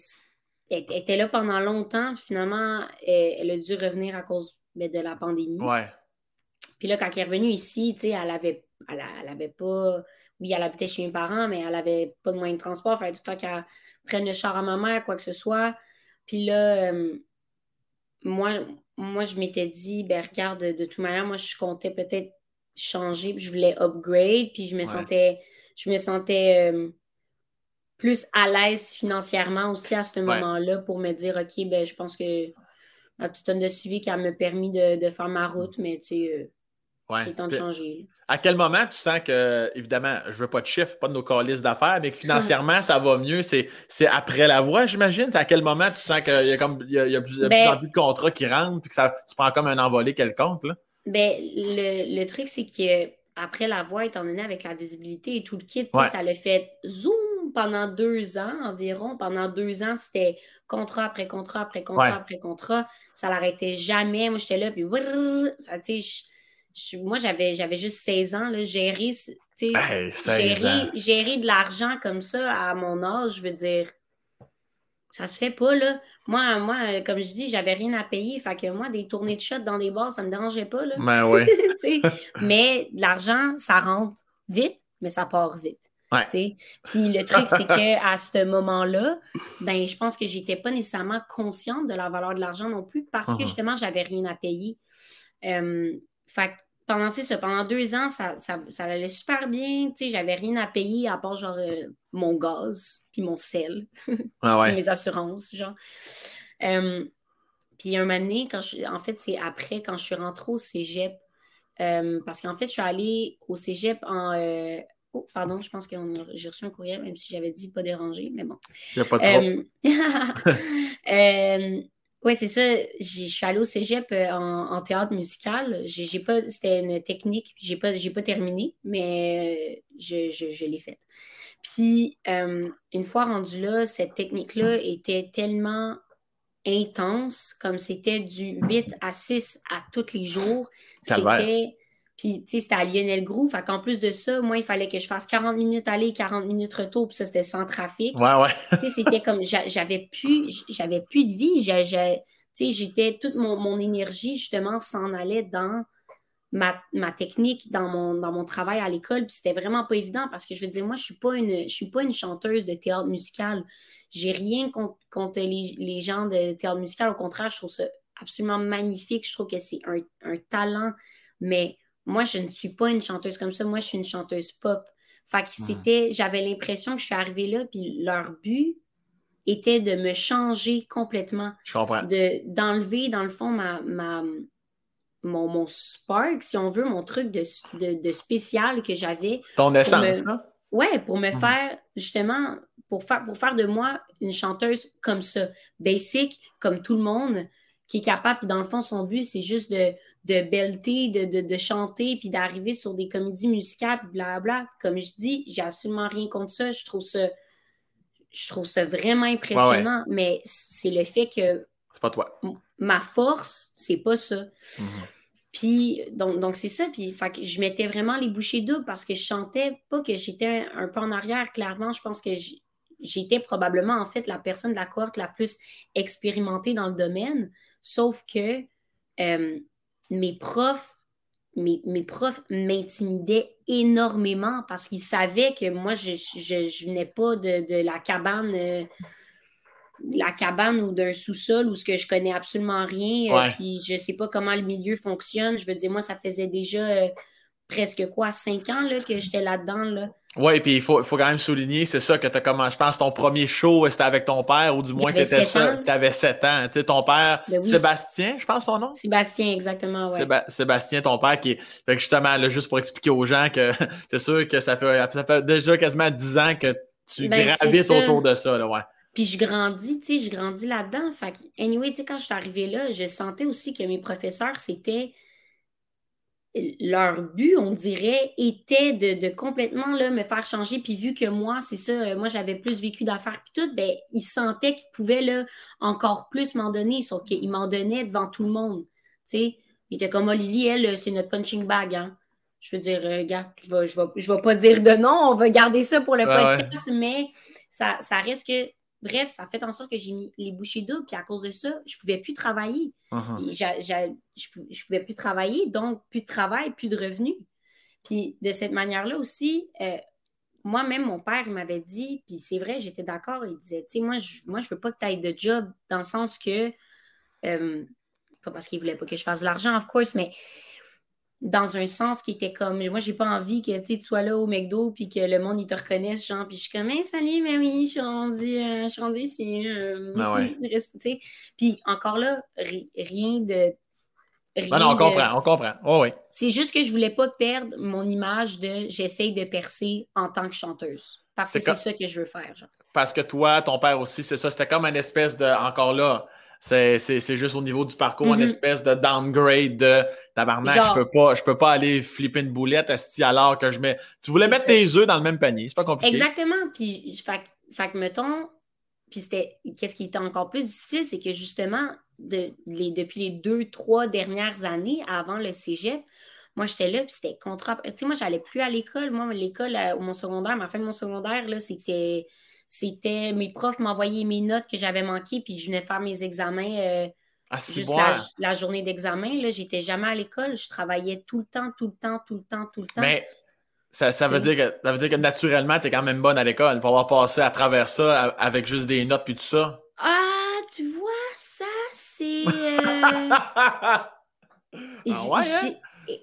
Elle était là pendant longtemps. Finalement, elle, a dû revenir à cause ben, de la pandémie. Ouais. Puis là, quand elle est revenue ici, tu sais, elle avait, elle, avait pas. Oui, elle habitait chez mes parents, mais elle avait pas de moyen de transport. Il fallait tout le temps qu'elle prenne le char à ma mère, quoi que ce soit. Puis là, euh, moi, moi, je m'étais dit, ben regarde, de, toute manière, moi, je comptais peut-être changer, puis je voulais upgrade, puis je me sentais, je me sentais euh, plus à l'aise financièrement aussi à ce moment-là pour me dire, OK, ben je pense que ma petite tonne de suivi qui a me permis de, faire ma route, mais tu sais, euh, Ouais. C'est le temps de changer. À quel moment tu sens que, évidemment, je veux pas de chiffres, pas de nos calices d'affaires, mais que financièrement, ça va mieux? C'est, après la voix, j'imagine? C'est à quel moment tu sens qu'il y a, comme, il y a, plus, ben de contrats qui rentrent puis que ça, tu prends comme un envolé quelconque? Là? Ben, le, truc, c'est que après la voix, étant donné avec la visibilité et tout le kit, ça le fait zoom pendant deux ans environ. Pendant deux ans, c'était contrat après contrat après contrat après contrat. Ça l'arrêtait jamais. Moi, j'étais là, puis ça, tu sais, moi, j'avais, j'avais juste 16 ans, là, gérer, gérer, de l'argent comme ça à mon âge, je veux dire, ça se fait pas, là. Moi, moi comme je dis, j'avais rien à payer. Fait que moi, des tournées de shot dans des bars, ça me dérangeait pas, là. Ben mais l'argent, ça rentre vite, mais ça part vite. Puis le truc, c'est qu'à ce moment-là, ben, je pense que j'étais pas nécessairement consciente de la valeur de l'argent non plus parce que uh-huh. justement, j'avais rien à payer. Euh, fait pendant, ça, pendant deux ans, ça, allait super bien. Tu sais, j'avais rien à payer à part genre euh, mon gaz, puis mon sel, ah mes assurances, genre. Euh, puis un moment donné, quand je, en fait, c'est après, quand je suis rentrée au cégep, euh, parce qu'en fait, je suis allée au cégep en. oh, pardon, je pense que j'ai reçu un courriel, même si j'avais dit pas déranger, mais bon. Il n'y a pas de Oui, c'est ça. Je suis allée au cégep euh, en, théâtre musical. J'ai pas, c'était une technique, j'ai pas, j'ai pas terminé, mais euh, je, l'ai faite. Puis, euh, une fois rendue là, cette technique-là était tellement intense, comme c'était du 8 à 6 à tous les jours. C'était puis, tu sais, c'était à Lionel Groux. Fait qu'en plus de ça, moi, il fallait que je fasse 40 minutes aller, 40 minutes retour. Puis ça, c'était sans trafic. Ouais, ouais. tu sais, c'était comme, j'avais plus, j'avais plus de vie. Tu sais, j'étais, toute mon, énergie, justement, s'en allait dans ma, technique, dans mon, dans mon travail à l'école. Puis c'était vraiment pas évident parce que je veux dire, moi, je suis pas une, je suis pas une chanteuse de théâtre musical. J'ai rien contre, les, gens de théâtre musical. Au contraire, je trouve ça absolument magnifique. Je trouve que c'est un, un talent. Mais moi, je ne suis pas une chanteuse comme ça. Moi, je suis une chanteuse pop. Fait que c'était, j'avais l'impression que je suis arrivée là, puis leur but était de me changer complètement. Je comprends. De, d'enlever, dans le fond, ma, ma, mon, mon spark, si on veut, mon truc de, de, spécial que j'avais. Ton essence, là? Ouais, pour me faire, justement, pour faire, pour faire de moi une chanteuse comme ça, basic, comme tout le monde, qui est capable, puis dans le fond, son but, c'est juste de, de belter, de, de, chanter, puis d'arriver sur des comédies musicales, puis blablabla. Comme je dis, j'ai absolument rien contre ça. Je trouve ça, je trouve ça vraiment impressionnant, mais c'est le fait que. C'est pas toi. Ma force, c'est pas ça. Mm-hmm. Puis, donc, donc c'est ça. Puis, fait que je mettais vraiment les bouchées doubles parce que je chantais pas que j'étais un, peu en arrière. Clairement, je pense que j'étais probablement, en fait, la personne de la cohorte la plus expérimentée dans le domaine. Sauf que euh, mes profs, mes, profs m'intimidaient énormément parce qu'ils savaient que moi, je, je, venais pas de, la cabane. Euh, la cabane ou d'un sous-sol où ce que je connais absolument rien, euh, puis je sais pas comment le milieu fonctionne. Je veux dire, moi, ça faisait déjà presque quoi, cinq ans là, que j'étais là-dedans. Là. Oui, puis il faut, faut, quand même souligner, c'est ça que tu as commencé, je pense, ton premier show, c'était avec ton père, ou du moins que tu avais 7 ans. Tu sais, ton père, ben Sébastien, je pense son nom? Sébastien, exactement, oui. Sébastien, ton père, qui est. Fait que justement, là, juste pour expliquer aux gens que c'est sûr que ça fait, ça fait déjà quasiment 10 ans que tu ben, gravites autour de ça, là, ouais. Puis je grandis, tu sais, je grandis là-dedans. Fait que, anyway, tu sais, quand je suis arrivée là, je sentais aussi que mes professeurs, c'était leur but, on dirait, était de, complètement là, me faire changer. Puis vu que moi, c'est ça, euh, moi j'avais plus vécu d'affaires puis tout, ben, ils sentaient qu'ils pouvaient là, encore plus m'en donner, sauf qu'ils m'en donnaient devant tout le monde. Sais, il était comme Lily, elle, c'est notre punching bag. Hein. Je veux dire, euh, regarde, je ne vais, je vais, pas dire de non, on va garder ça pour le podcast, mais ça, ça reste que Bref, ça fait en sorte que j'ai mis les bouchées doubles, puis à cause de ça, je ne pouvais plus travailler. Uh-huh. je ne pouvais plus travailler, donc plus de travail, plus de revenus. Puis de cette manière-là aussi, euh, moi-même, mon père m'avait dit, puis c'est vrai, j'étais d'accord, il disait, tu sais, moi, je ne moi, je veux pas que tu ailles de job, dans le sens que, euh, pas parce qu'il voulait pas que je fasse de l'argent, of course, mais dans un sens qui était comme moi j'ai pas envie que tu sois là au McDo puis que le monde il te reconnaisse genre puis je suis comme hey, salut mais oui je suis rendue euh, je suis rendue ici euh, ah puis encore là rien de rien non, on comprend on comprend. Oh, oui c'est juste que je voulais pas perdre mon image de j'essaye de percer en tant que chanteuse. Parce que c'est ça que je veux faire genre. parce que toi ton père aussi c'est ça c'était comme une espèce de encore là c'est juste au niveau du parcours, une mm-hmm. espèce de downgrade de tabarnak. Je peux pas, je peux pas aller flipper une boulette alors que je mets. Tu voulais mettre tes œufs dans le même panier, c'est pas compliqué. Exactement. Puis, fait, fait que mettons, puis c'était. Qu'est-ce qui était encore plus difficile, c'est que justement, de, les, depuis les deux, trois dernières années avant le cégep, moi, j'étais là, puis c'était contre. Tu sais, moi, j'allais plus à l'école. Moi, l'école, euh, mon secondaire, ma fin de mon secondaire, là, c'était c'était mes profs m'envoyaient mes notes que j'avais manquées, puis je venais faire mes examens. Euh, ah, juste la, journée d'examen, là, j'étais jamais à l'école. Je travaillais tout le temps, tout le temps, tout le temps, tout le temps. Mais ça, veut, dire que, ça veut dire que naturellement, tu es quand même bonne à l'école pour avoir passé à travers ça avec juste des notes puis tout ça. Ah, tu vois, ça, c'est. Euh, ah ouais, hein?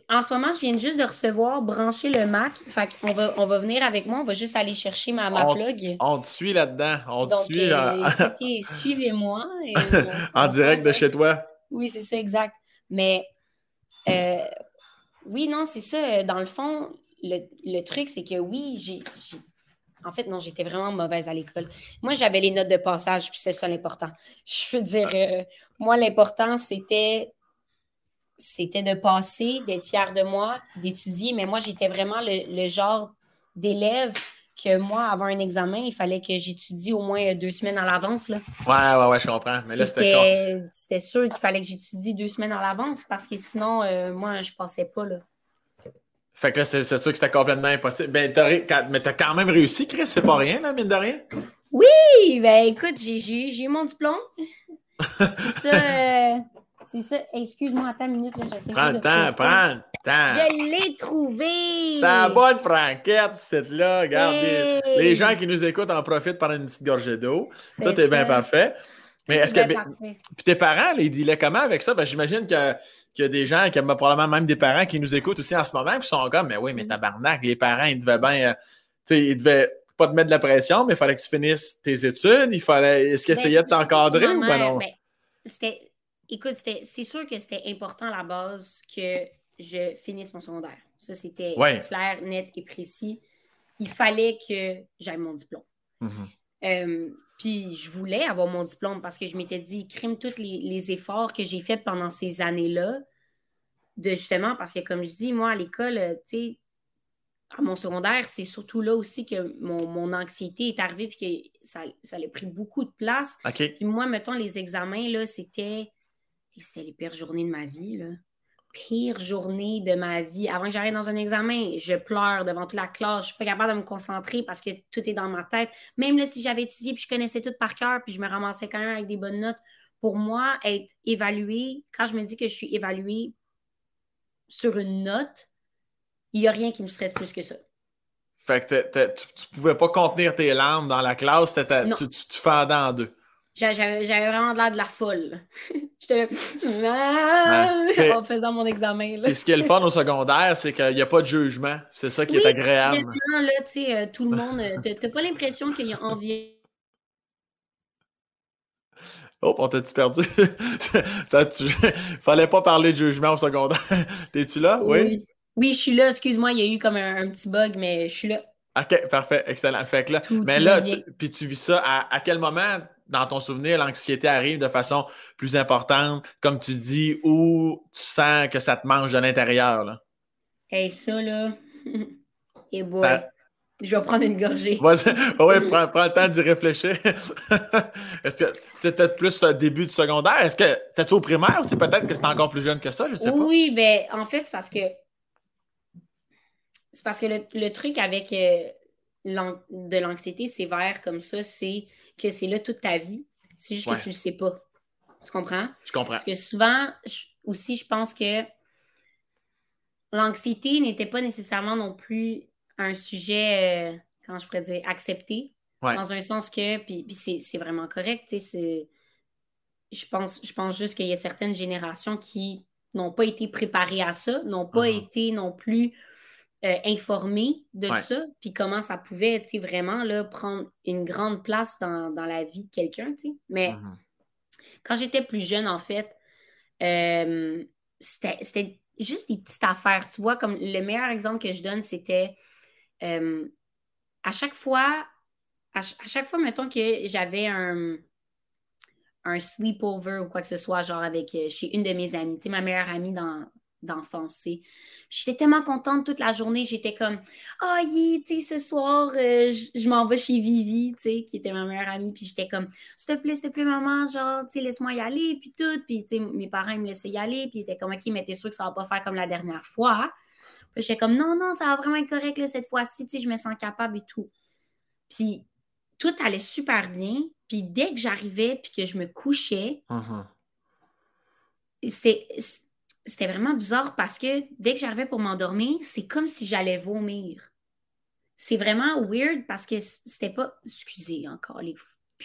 En ce moment, je viens juste de recevoir, brancher le Mac. Fait qu'on va, on va venir avec moi, on va juste aller chercher ma, ma plug. On te suit là-dedans. On te suit. Euh, suivez-moi. en direct de chez toi. Oui, c'est ça, exact. Mais euh, oui, non, c'est ça. Dans le fond, le, truc, c'est que oui, j'ai. En fait, non, j'étais vraiment mauvaise à l'école. Moi, j'avais les notes de passage, puis c'est ça l'important. Je veux dire, euh, moi, l'important, c'était c'était de passer, d'être fier de moi, d'étudier. Mais moi, j'étais vraiment le, genre d'élève que moi, avant un examen, il fallait que j'étudie au moins deux semaines à l'avance. Ouais, ouais, ouais, je comprends. Mais là, c'était C'était sûr qu'il fallait que j'étudie deux semaines à l'avance parce que sinon, euh, moi, je passais pas. Là. Fait que là, c'est sûr que c'était complètement impossible. Ben, mais t'as quand même réussi, Chris, c'est pas rien, là, mine de rien? Oui, ben écoute, j'ai eu mon diplôme. C'est ça. Euh, c'est ça. Excuse-moi, attends une minute, là, j'essaie Prends le temps, prends le temps. Je l'ai trouvé! Ta bonne franquette, cette là. Regarde, les, gens qui nous écoutent en profitent par une petite gorgée d'eau. Tout est bien parfait. Mais est-ce que. Puis tes parents, ils disaient comment avec ça? Ben, j'imagine qu'il y a des gens, qui probablement même des parents qui nous écoutent aussi en ce moment, puis sont comme, mais oui, mais mm. tabarnak, les parents, ils devaient bien. Euh, tu sais, ils devaient pas te mettre de la pression, mais il fallait que tu finisses tes études. Il fallait. Est-ce qu'ils ben, essayaient de t'encadrer ou pas non? Ben, c'était Écoute, c'est sûr que c'était important à la base que je finisse mon secondaire. Ça, c'était clair, net et précis. Il fallait que j'aille mon diplôme. Mm-hmm. Euh, puis je voulais avoir mon diplôme parce que je m'étais dit, crime tous les, efforts que j'ai faits pendant ces années-là, de justement, parce que comme je dis, moi, à l'école, euh, tu sais, à mon secondaire, c'est surtout là aussi que mon, anxiété est arrivée puis que ça, ça a pris beaucoup de place. Puis moi, mettons, les examens, là, c'était c'était les pires journées de ma vie, là. Pire journée de ma vie. Avant que j'arrive dans un examen, je pleure devant toute la classe. Je suis pas capable de me concentrer parce que tout est dans ma tête. Même là, si j'avais étudié puis je connaissais tout par cœur puis je me ramassais quand même avec des bonnes notes, pour moi, être évaluée, quand je me dis que je suis évaluée sur une note, il n'y a rien qui me stresse plus que ça. Fait que tu, ne pouvais pas contenir tes larmes dans la classe, tu, tu, tu fendais en deux. J'avais vraiment l'air de la folle. J'étais là, en faisant mon examen. Et ce qui est le fun au secondaire, c'est qu'il n'y a pas de jugement. C'est ça qui est agréable. là, tu sais, euh, tout le monde, euh, t'as pas l'impression qu'il y a envie. Oh, on t'a-tu perdu? ça, tu... Fallait pas parler de jugement au secondaire. T'es-tu là? Oui? oui. je suis là. Excuse-moi, il y a eu comme un, petit bug, mais je suis là. OK, parfait, excellent. Fait que là, mais là, puis tu vis ça à, à quel moment? Dans ton souvenir, l'anxiété arrive de façon plus importante, comme tu dis, ou tu sens que ça te mange de l'intérieur? Hey, ça, là. Et boy. Je vais prendre une gorgée. oui, prends, le temps d'y réfléchir. Est-ce que c'était plus au début du secondaire? Est-ce que t'es au primaire ou c'est peut-être que c'était encore plus jeune que ça? Je sais pas. Oui, ben en fait, parce que c'est parce que le, truc avec euh, de l'anxiété sévère comme ça, c'est que c'est là toute ta vie. C'est juste que tu le sais pas. Tu comprends? Je comprends. Parce que souvent, aussi, je pense que l'anxiété n'était pas nécessairement non plus un sujet, euh, comment je pourrais dire, accepté. Dans un sens que, puis, c'est vraiment correct, tu sais, je pense, je pense juste qu'il y a certaines générations qui n'ont pas été préparées à ça, n'ont pas uh-huh. été non plus euh, informé de ça, puis comment ça pouvait vraiment là, prendre une grande place dans, la vie de quelqu'un. Mais mm-hmm. quand j'étais plus jeune, en fait, euh, c'était juste des petites affaires. Tu vois, comme le meilleur exemple que je donne, c'était euh, à chaque fois, à, chaque fois, mettons que j'avais un, un sleepover ou quoi que ce soit, genre avec chez une de mes amies, tu sais, ma meilleure amie dans, d'enfance, tu sais. J'étais tellement contente toute la journée, j'étais comme « Ah, oh, tu sais, ce soir, euh, je m'en vais chez Vivi, tu sais, qui était ma meilleure amie, puis j'étais comme « S'il te plaît, s'il te plaît, maman, genre, tu sais, laisse-moi y aller, puis tout. » Puis, tu sais, mes parents, ils me laissaient y aller, puis ils étaient comme « Ok, mais t'es sûr que ça va pas faire comme la dernière fois? » Puis j'étais comme « Non, non, ça va vraiment être correct, là, cette fois-ci, tu sais, je me sens capable et tout. » Puis, tout allait super bien, puis dès que j'arrivais, puis que je me couchais, uh-huh. c'était c'était vraiment bizarre parce que dès que j'arrivais pour m'endormir, c'est comme si j'allais vomir. C'est vraiment weird parce que c'était pas. Excusez encore les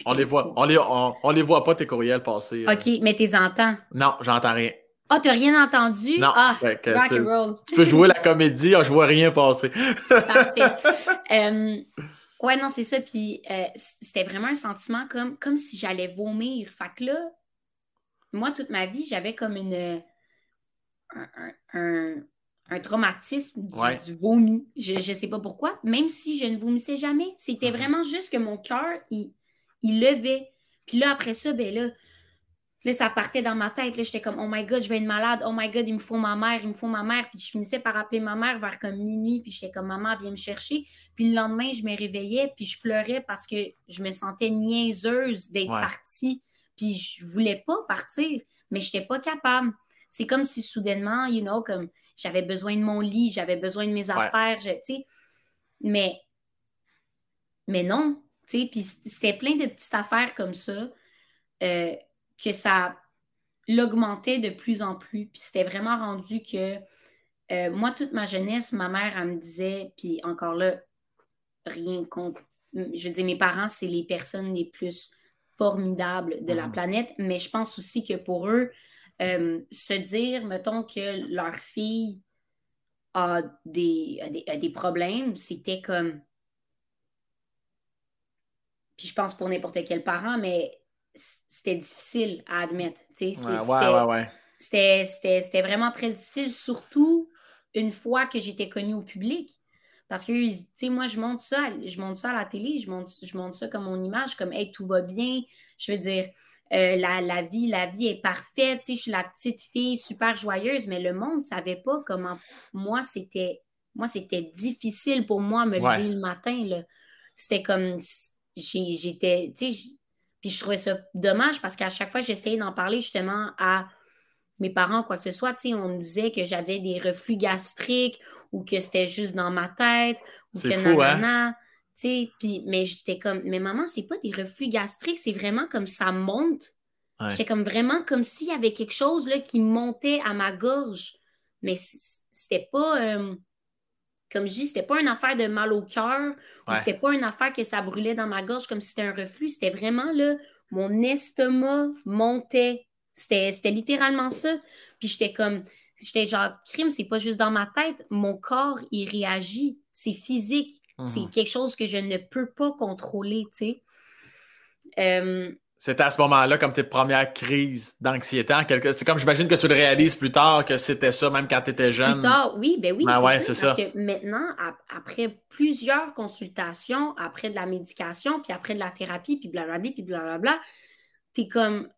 on les voit, on les, on, les voit pas tes courriels passer. Euh. OK, mais t'es entends. Non, j'entends rien. Ah, t'as rien entendu? Non. Ah, rock and roll. Tu peux jouer la comédie, ah, je vois rien passer. Parfait. Euh, ouais, non, c'est ça. Puis euh, c'était vraiment un sentiment comme, comme si j'allais vomir. Fait que là, moi, toute ma vie, j'avais comme une un, traumatisme du, vomi. Je ne sais pas pourquoi, même si je ne vomissais jamais. C'était mhm. vraiment juste que mon cœur, il, il levait. Puis là, après ça, ben là, là, ça partait dans ma tête. Là, j'étais comme, oh my God, je vais être malade. Oh my God, il me faut ma mère, il me faut ma mère. Puis je finissais par appeler ma mère vers comme minuit. Puis j'étais comme, maman, viens me chercher. Puis le lendemain, je me réveillais. Puis je pleurais parce que je me sentais niaiseuse d'être partie. Puis je voulais pas partir, mais je n'étais pas capable. C'est comme si soudainement, you know, comme j'avais besoin de mon lit, j'avais besoin de mes affaires, tu sais. Mais, mais non, tu sais. Puis c'était plein de petites affaires comme ça. Euh, que ça l'augmentait de plus en plus. Puis c'était vraiment rendu que euh, moi, toute ma jeunesse, ma mère, elle me disait, puis encore là, rien contre. Je veux dire, mes parents, c'est les personnes les plus formidables de la mhm. planète, mais je pense aussi que pour eux, euh, se dire, mettons, que leur fille a des, des, problèmes, c'était comme. Puis je pense pour n'importe quel parent, mais c'était difficile à admettre. Ouais, ouais, ouais, C'était vraiment très difficile, surtout une fois que j'étais connue au public. Parce que, tu sais, moi, je monte ça, je monte ça à la télé, je monte, je monte ça comme mon image, comme, hey, tout va bien. Je veux dire, euh, la, vie, la vie est parfaite, tu sais, je suis la petite fille super joyeuse, mais le monde ne savait pas comment moi, c'était moi, c'était difficile pour moi me lever le matin. C'était comme, j'étais, tu sais, puis je trouvais ça dommage parce qu'à chaque fois, j'essayais d'en parler justement à mes parents, quoi que ce soit, on me disait que j'avais des reflux gastriques ou que c'était juste dans ma tête ou que fou, hein? Puis, mais j'étais comme, mais maman, c'est pas des reflux gastriques, c'est vraiment comme ça monte. J'étais comme vraiment comme s'il y avait quelque chose là, qui montait à ma gorge. Mais c'était pas, euh, comme je dis, c'était pas une affaire de mal au cœur ou c'était pas une affaire que ça brûlait dans ma gorge comme si c'était un reflux. C'était vraiment là, mon estomac montait. C'était littéralement ça. Puis j'étais comme, j'étais genre, crime, c'est pas juste dans ma tête. Mon corps, il réagit. C'est physique. C'est mhm. quelque chose que je ne peux pas contrôler, tu sais. Euh, c'était à ce moment-là comme tes premières crises d'anxiété. Quelque... C'est comme j'imagine que tu le réalises plus tard que c'était ça, même quand tu étais jeune. Plus tard, oui, ben oui, ben c'est ça, Parce que maintenant, après plusieurs consultations, après de la médication, puis après de la thérapie, puis blablabla, puis blablabla, t'es comme,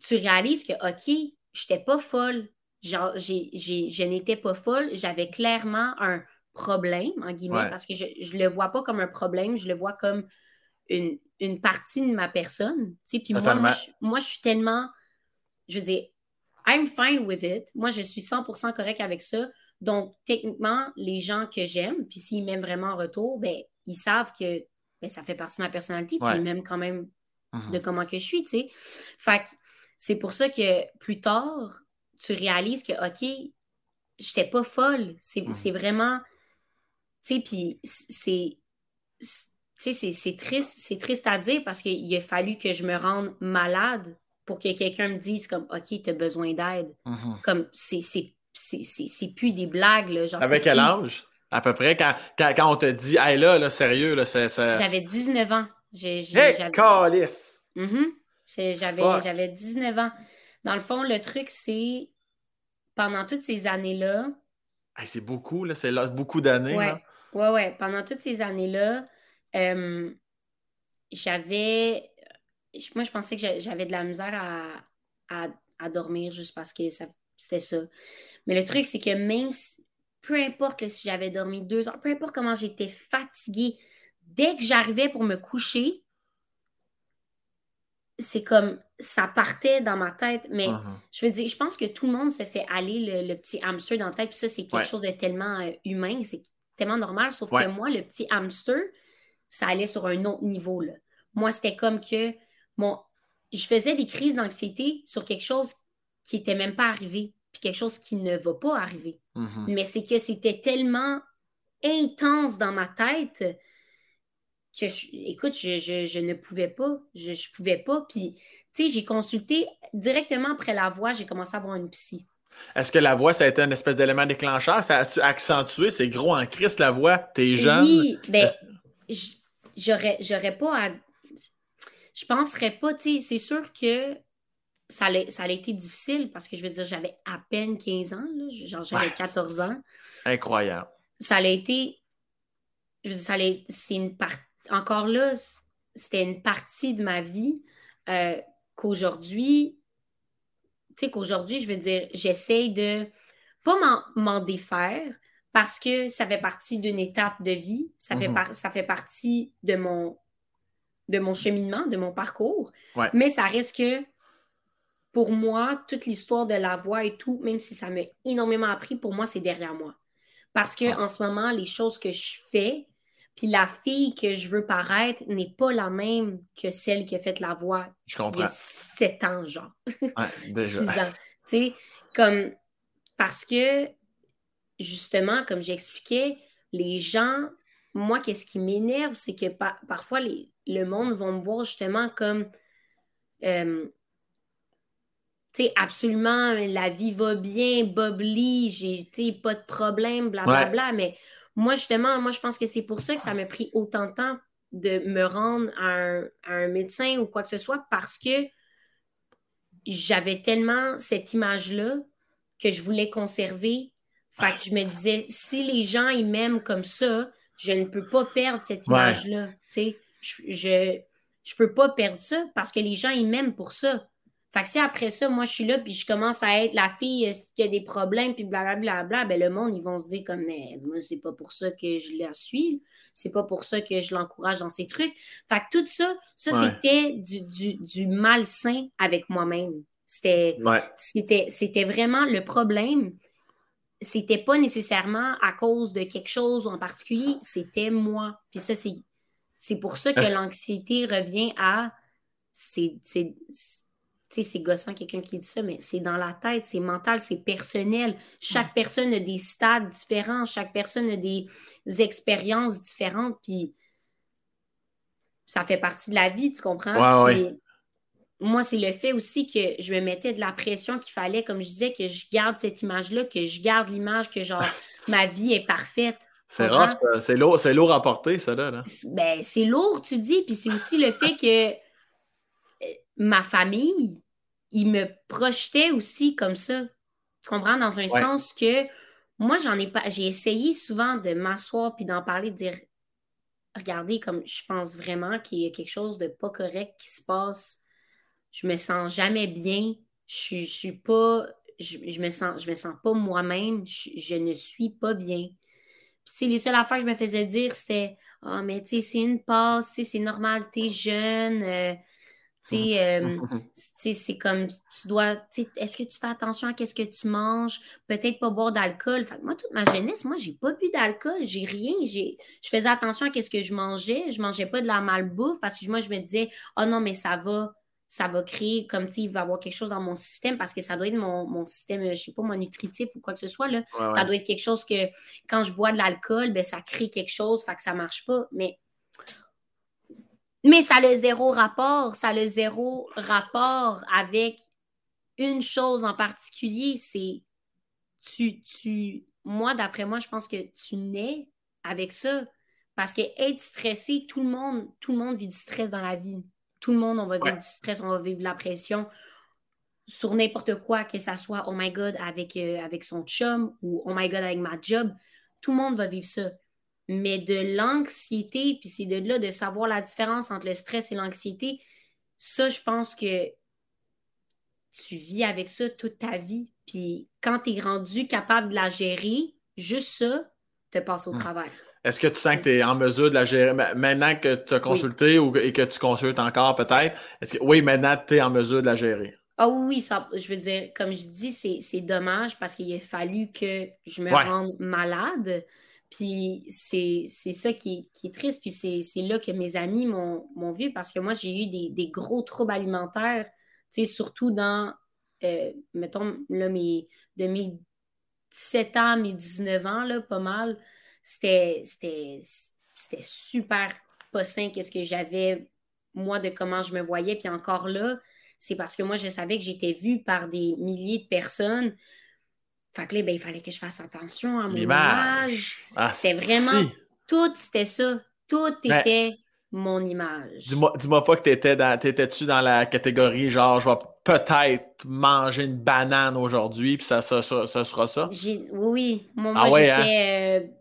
tu réalises que, OK, j'étais pas folle. Genre, je n'étais pas folle. J'avais clairement un problème, en guillemets, parce que je ne le vois pas comme un problème, je le vois comme une, partie de ma personne. Puis moi, moi je, suis tellement, je veux dire, I'm fine with it. Moi, je suis 100% correct avec ça. Donc, techniquement, les gens que j'aime, puis s'ils m'aiment vraiment en retour, ben, ils savent que ben, ça fait partie de ma personnalité, puis ils m'aiment quand même mm-hmm. de comment que je suis, tu sais. Fait c'est pour ça que plus tard, tu réalises que, OK, j'étais pas folle. C'est mm-hmm. vraiment tu sais, puis c'est. c'est triste, c'est triste à dire parce qu'il a fallu que je me rende malade pour que quelqu'un me dise comme OK, tu as besoin d'aide. Mm-hmm. Comme c'est plus des blagues. Là, genre, Avec quel âge? À peu près, quand, quand, on te dit Hey là, là sérieux, là, c'est. J'avais 19 ans. Calice! Mm J'avais 19 ans. Dans le fond, le truc, c'est pendant toutes ces années-là. c'est beaucoup, là. C'est beaucoup d'années. Ouais. Ouais, ouais. Pendant toutes ces années-là, euh, j'avais. Moi, je pensais que j'avais de la misère à, dormir juste parce que c'était ça. Mais le truc, c'est que même si, peu importe si j'avais dormi deux heures, peu importe comment j'étais fatiguée, dès que j'arrivais pour me coucher, c'est comme ça partait dans ma tête. Mais uh-huh. je veux dire, je pense que tout le monde se fait aller le, petit hamster dans la tête. Puis ça, c'est quelque chose de tellement euh, humain. C'est tellement normal, sauf que moi, le petit hamster, ça allait sur un autre niveau. Là. Moi, c'était comme que mon... je faisais des crises d'anxiété sur quelque chose qui n'était même pas arrivé, puis quelque chose qui ne va pas arriver. Mm-hmm. Mais c'est que c'était tellement intense dans ma tête que, écoute, je, ne pouvais pas. Je ne pouvais pas. Puis, tu sais, j'ai consulté directement après la voix, j'ai commencé à avoir une psy. Est-ce que la voix, ça a été un espèce d'élément déclencheur? Ça a accentué? C'est gros en Christ, la voix? T'es jeune? Oui, ben, j'aurais, j'aurais pas à... Je penserais pas, tu sais, c'est sûr que ça a, ça a été difficile parce que, je veux dire, j'avais à peine 15 ans, là, genre j'avais 14 ans. Incroyable. Ça a été... Je veux dire, ça c'est une partie... Encore là, c'était une partie de ma vie euh, qu'aujourd'hui, tu sais, qu'aujourd'hui, je veux dire, j'essaye de pas m'en défaire parce que ça fait partie d'une étape de vie, ça, fait, mhm. ça fait partie de mon, de mon cheminement, de mon parcours. Mais ça reste que pour moi, toute l'histoire de la voix et tout, même si ça m'a énormément appris, pour moi, c'est derrière moi. Parce que ah. en ce moment, les choses que je fais, Puis la fille que je veux paraître n'est pas la même que celle qui a fait la voix. Je comprends. Il y a sept ans, genre. Ouais, déjà. Six ans. Tu sais, comme. Parce que, justement, comme j'expliquais, les gens, moi, qu'est-ce qui m'énerve, c'est que parfois, les, le monde va me voir justement comme. Euh, tu sais, absolument, la vie va bien, Bob Lee, j'ai, pas de problème, blablabla. Bla, bla, Mais moi, justement, moi, je pense que c'est pour ça que ça m'a pris autant de temps de me rendre à un, médecin ou quoi que ce soit parce que j'avais tellement cette image-là que je voulais conserver. Fait que je me disais, si les gens, ils m'aiment comme ça, je ne peux pas perdre cette image-là. Tu sais, je, je, je peux pas perdre ça parce que les gens, ils m'aiment pour ça. Fait que si après ça, moi, je suis là, puis je commence à être la fille qui a des problèmes, puis blablabla, bla, ben le monde, ils vont se dire comme, mais moi, c'est pas pour ça que je la suis, c'est pas pour ça que je l'encourage dans ces trucs. Fait que tout ça, ça, c'était du, du, du, malsain avec moi-même. C'était, c'était, c'était vraiment le problème. C'était pas nécessairement à cause de quelque chose en particulier, c'était moi. Puis ça, c'est, c'est pour ça que l'anxiété revient à. c'est, sais, c'est gossant quelqu'un qui dit ça, mais c'est dans la tête, c'est mental, c'est personnel. Chaque personne a des stades différents, chaque personne a des expériences différentes, puis ça fait partie de la vie, tu comprends? Moi, c'est le fait aussi que je me mettais de la pression qu'il fallait, comme je disais, que je garde cette image-là, que je garde l'image que genre ma vie est parfaite. C'est rare, c'est lourd, c'est lourd à porter, ça là. Ben, c'est lourd, tu dis, puis c'est aussi le fait que ma famille, il me projetait aussi comme ça. Tu comprends? Dans un sens que moi, j'en ai pas. J'ai essayé souvent de m'asseoir puis d'en parler, de dire Regardez, comme je pense vraiment qu'il y a quelque chose de pas correct qui se passe. Je me sens jamais bien. Je, je suis pas. Je, me sens, je me sens pas moi-même. Je, ne suis pas bien. Puis, les seules affaires que je me faisais dire, c'était Ah, oh, mais tu sais, c'est une passe, c'est normal, t'es jeune. Euh, euh, c'est comme tu dois. Est-ce que tu fais attention à ce que tu manges? Peut-être pas boire d'alcool. moi, toute ma jeunesse, moi, j'ai pas bu d'alcool, j'ai rien. Je faisais attention à ce que je mangeais. Je mangeais pas de la malbouffe parce que moi, je me disais, oh non, mais ça va, ça va créer comme il va y avoir quelque chose dans mon système parce que ça doit être mon, système, je sais pas, mon nutritif ou quoi que ce soit. Là. ça doit être quelque chose que quand je bois de l'alcool, ben, ça crée quelque chose, fait que ça marche pas. Mais mais ça a le zéro rapport, ça a le zéro rapport avec une chose en particulier, c'est tu, tu, moi, d'après moi, je pense que tu nais avec ça. Parce que être stressé, tout le monde, tout le monde vit du stress dans la vie. Tout le monde, on va vivre du stress, on va vivre de la pression sur n'importe quoi, que ça soit oh my god avec, euh, avec son chum ou oh my god avec ma job. Tout le monde va vivre ça mais de l'anxiété, puis c'est de là de savoir la différence entre le stress et l'anxiété, ça, je pense que tu vis avec ça toute ta vie. Puis quand tu es rendu capable de la gérer, juste ça te passe au hmm. travail. Est-ce que tu sens que tu es en mesure de la gérer? Maintenant que tu as consulté ou, et que tu consultes encore peut-être? Est-ce que oui, maintenant tu es en mesure de la gérer? Ah oui, ça, je veux dire, comme je dis, c'est dommage parce qu'il a fallu que je me rende malade. Puis c'est ça qui, est triste. Puis c'est là que mes amis m'ont vu parce que moi, j'ai eu des, gros troubles alimentaires, surtout dans, euh, mettons, là, mes, de mes 17 ans, mes 19 ans, là, pas mal. C'était super pas sain qu'est-ce que j'avais, moi, de comment je me voyais. Puis encore là, c'est parce que moi, je savais que j'étais vue par des milliers de personnes fait que là, ben, il fallait que je fasse attention à mon image. Ah, c'était vraiment. Tout, c'était ça. Tout était mon image. Dis-moi dis pas que t'étais dans, t'étais-tu dans la catégorie genre, je vais peut-être manger une banane aujourd'hui, puis ça, ça, ça, sera ça? Oui, moi, ah ouais, j'étais. Hein?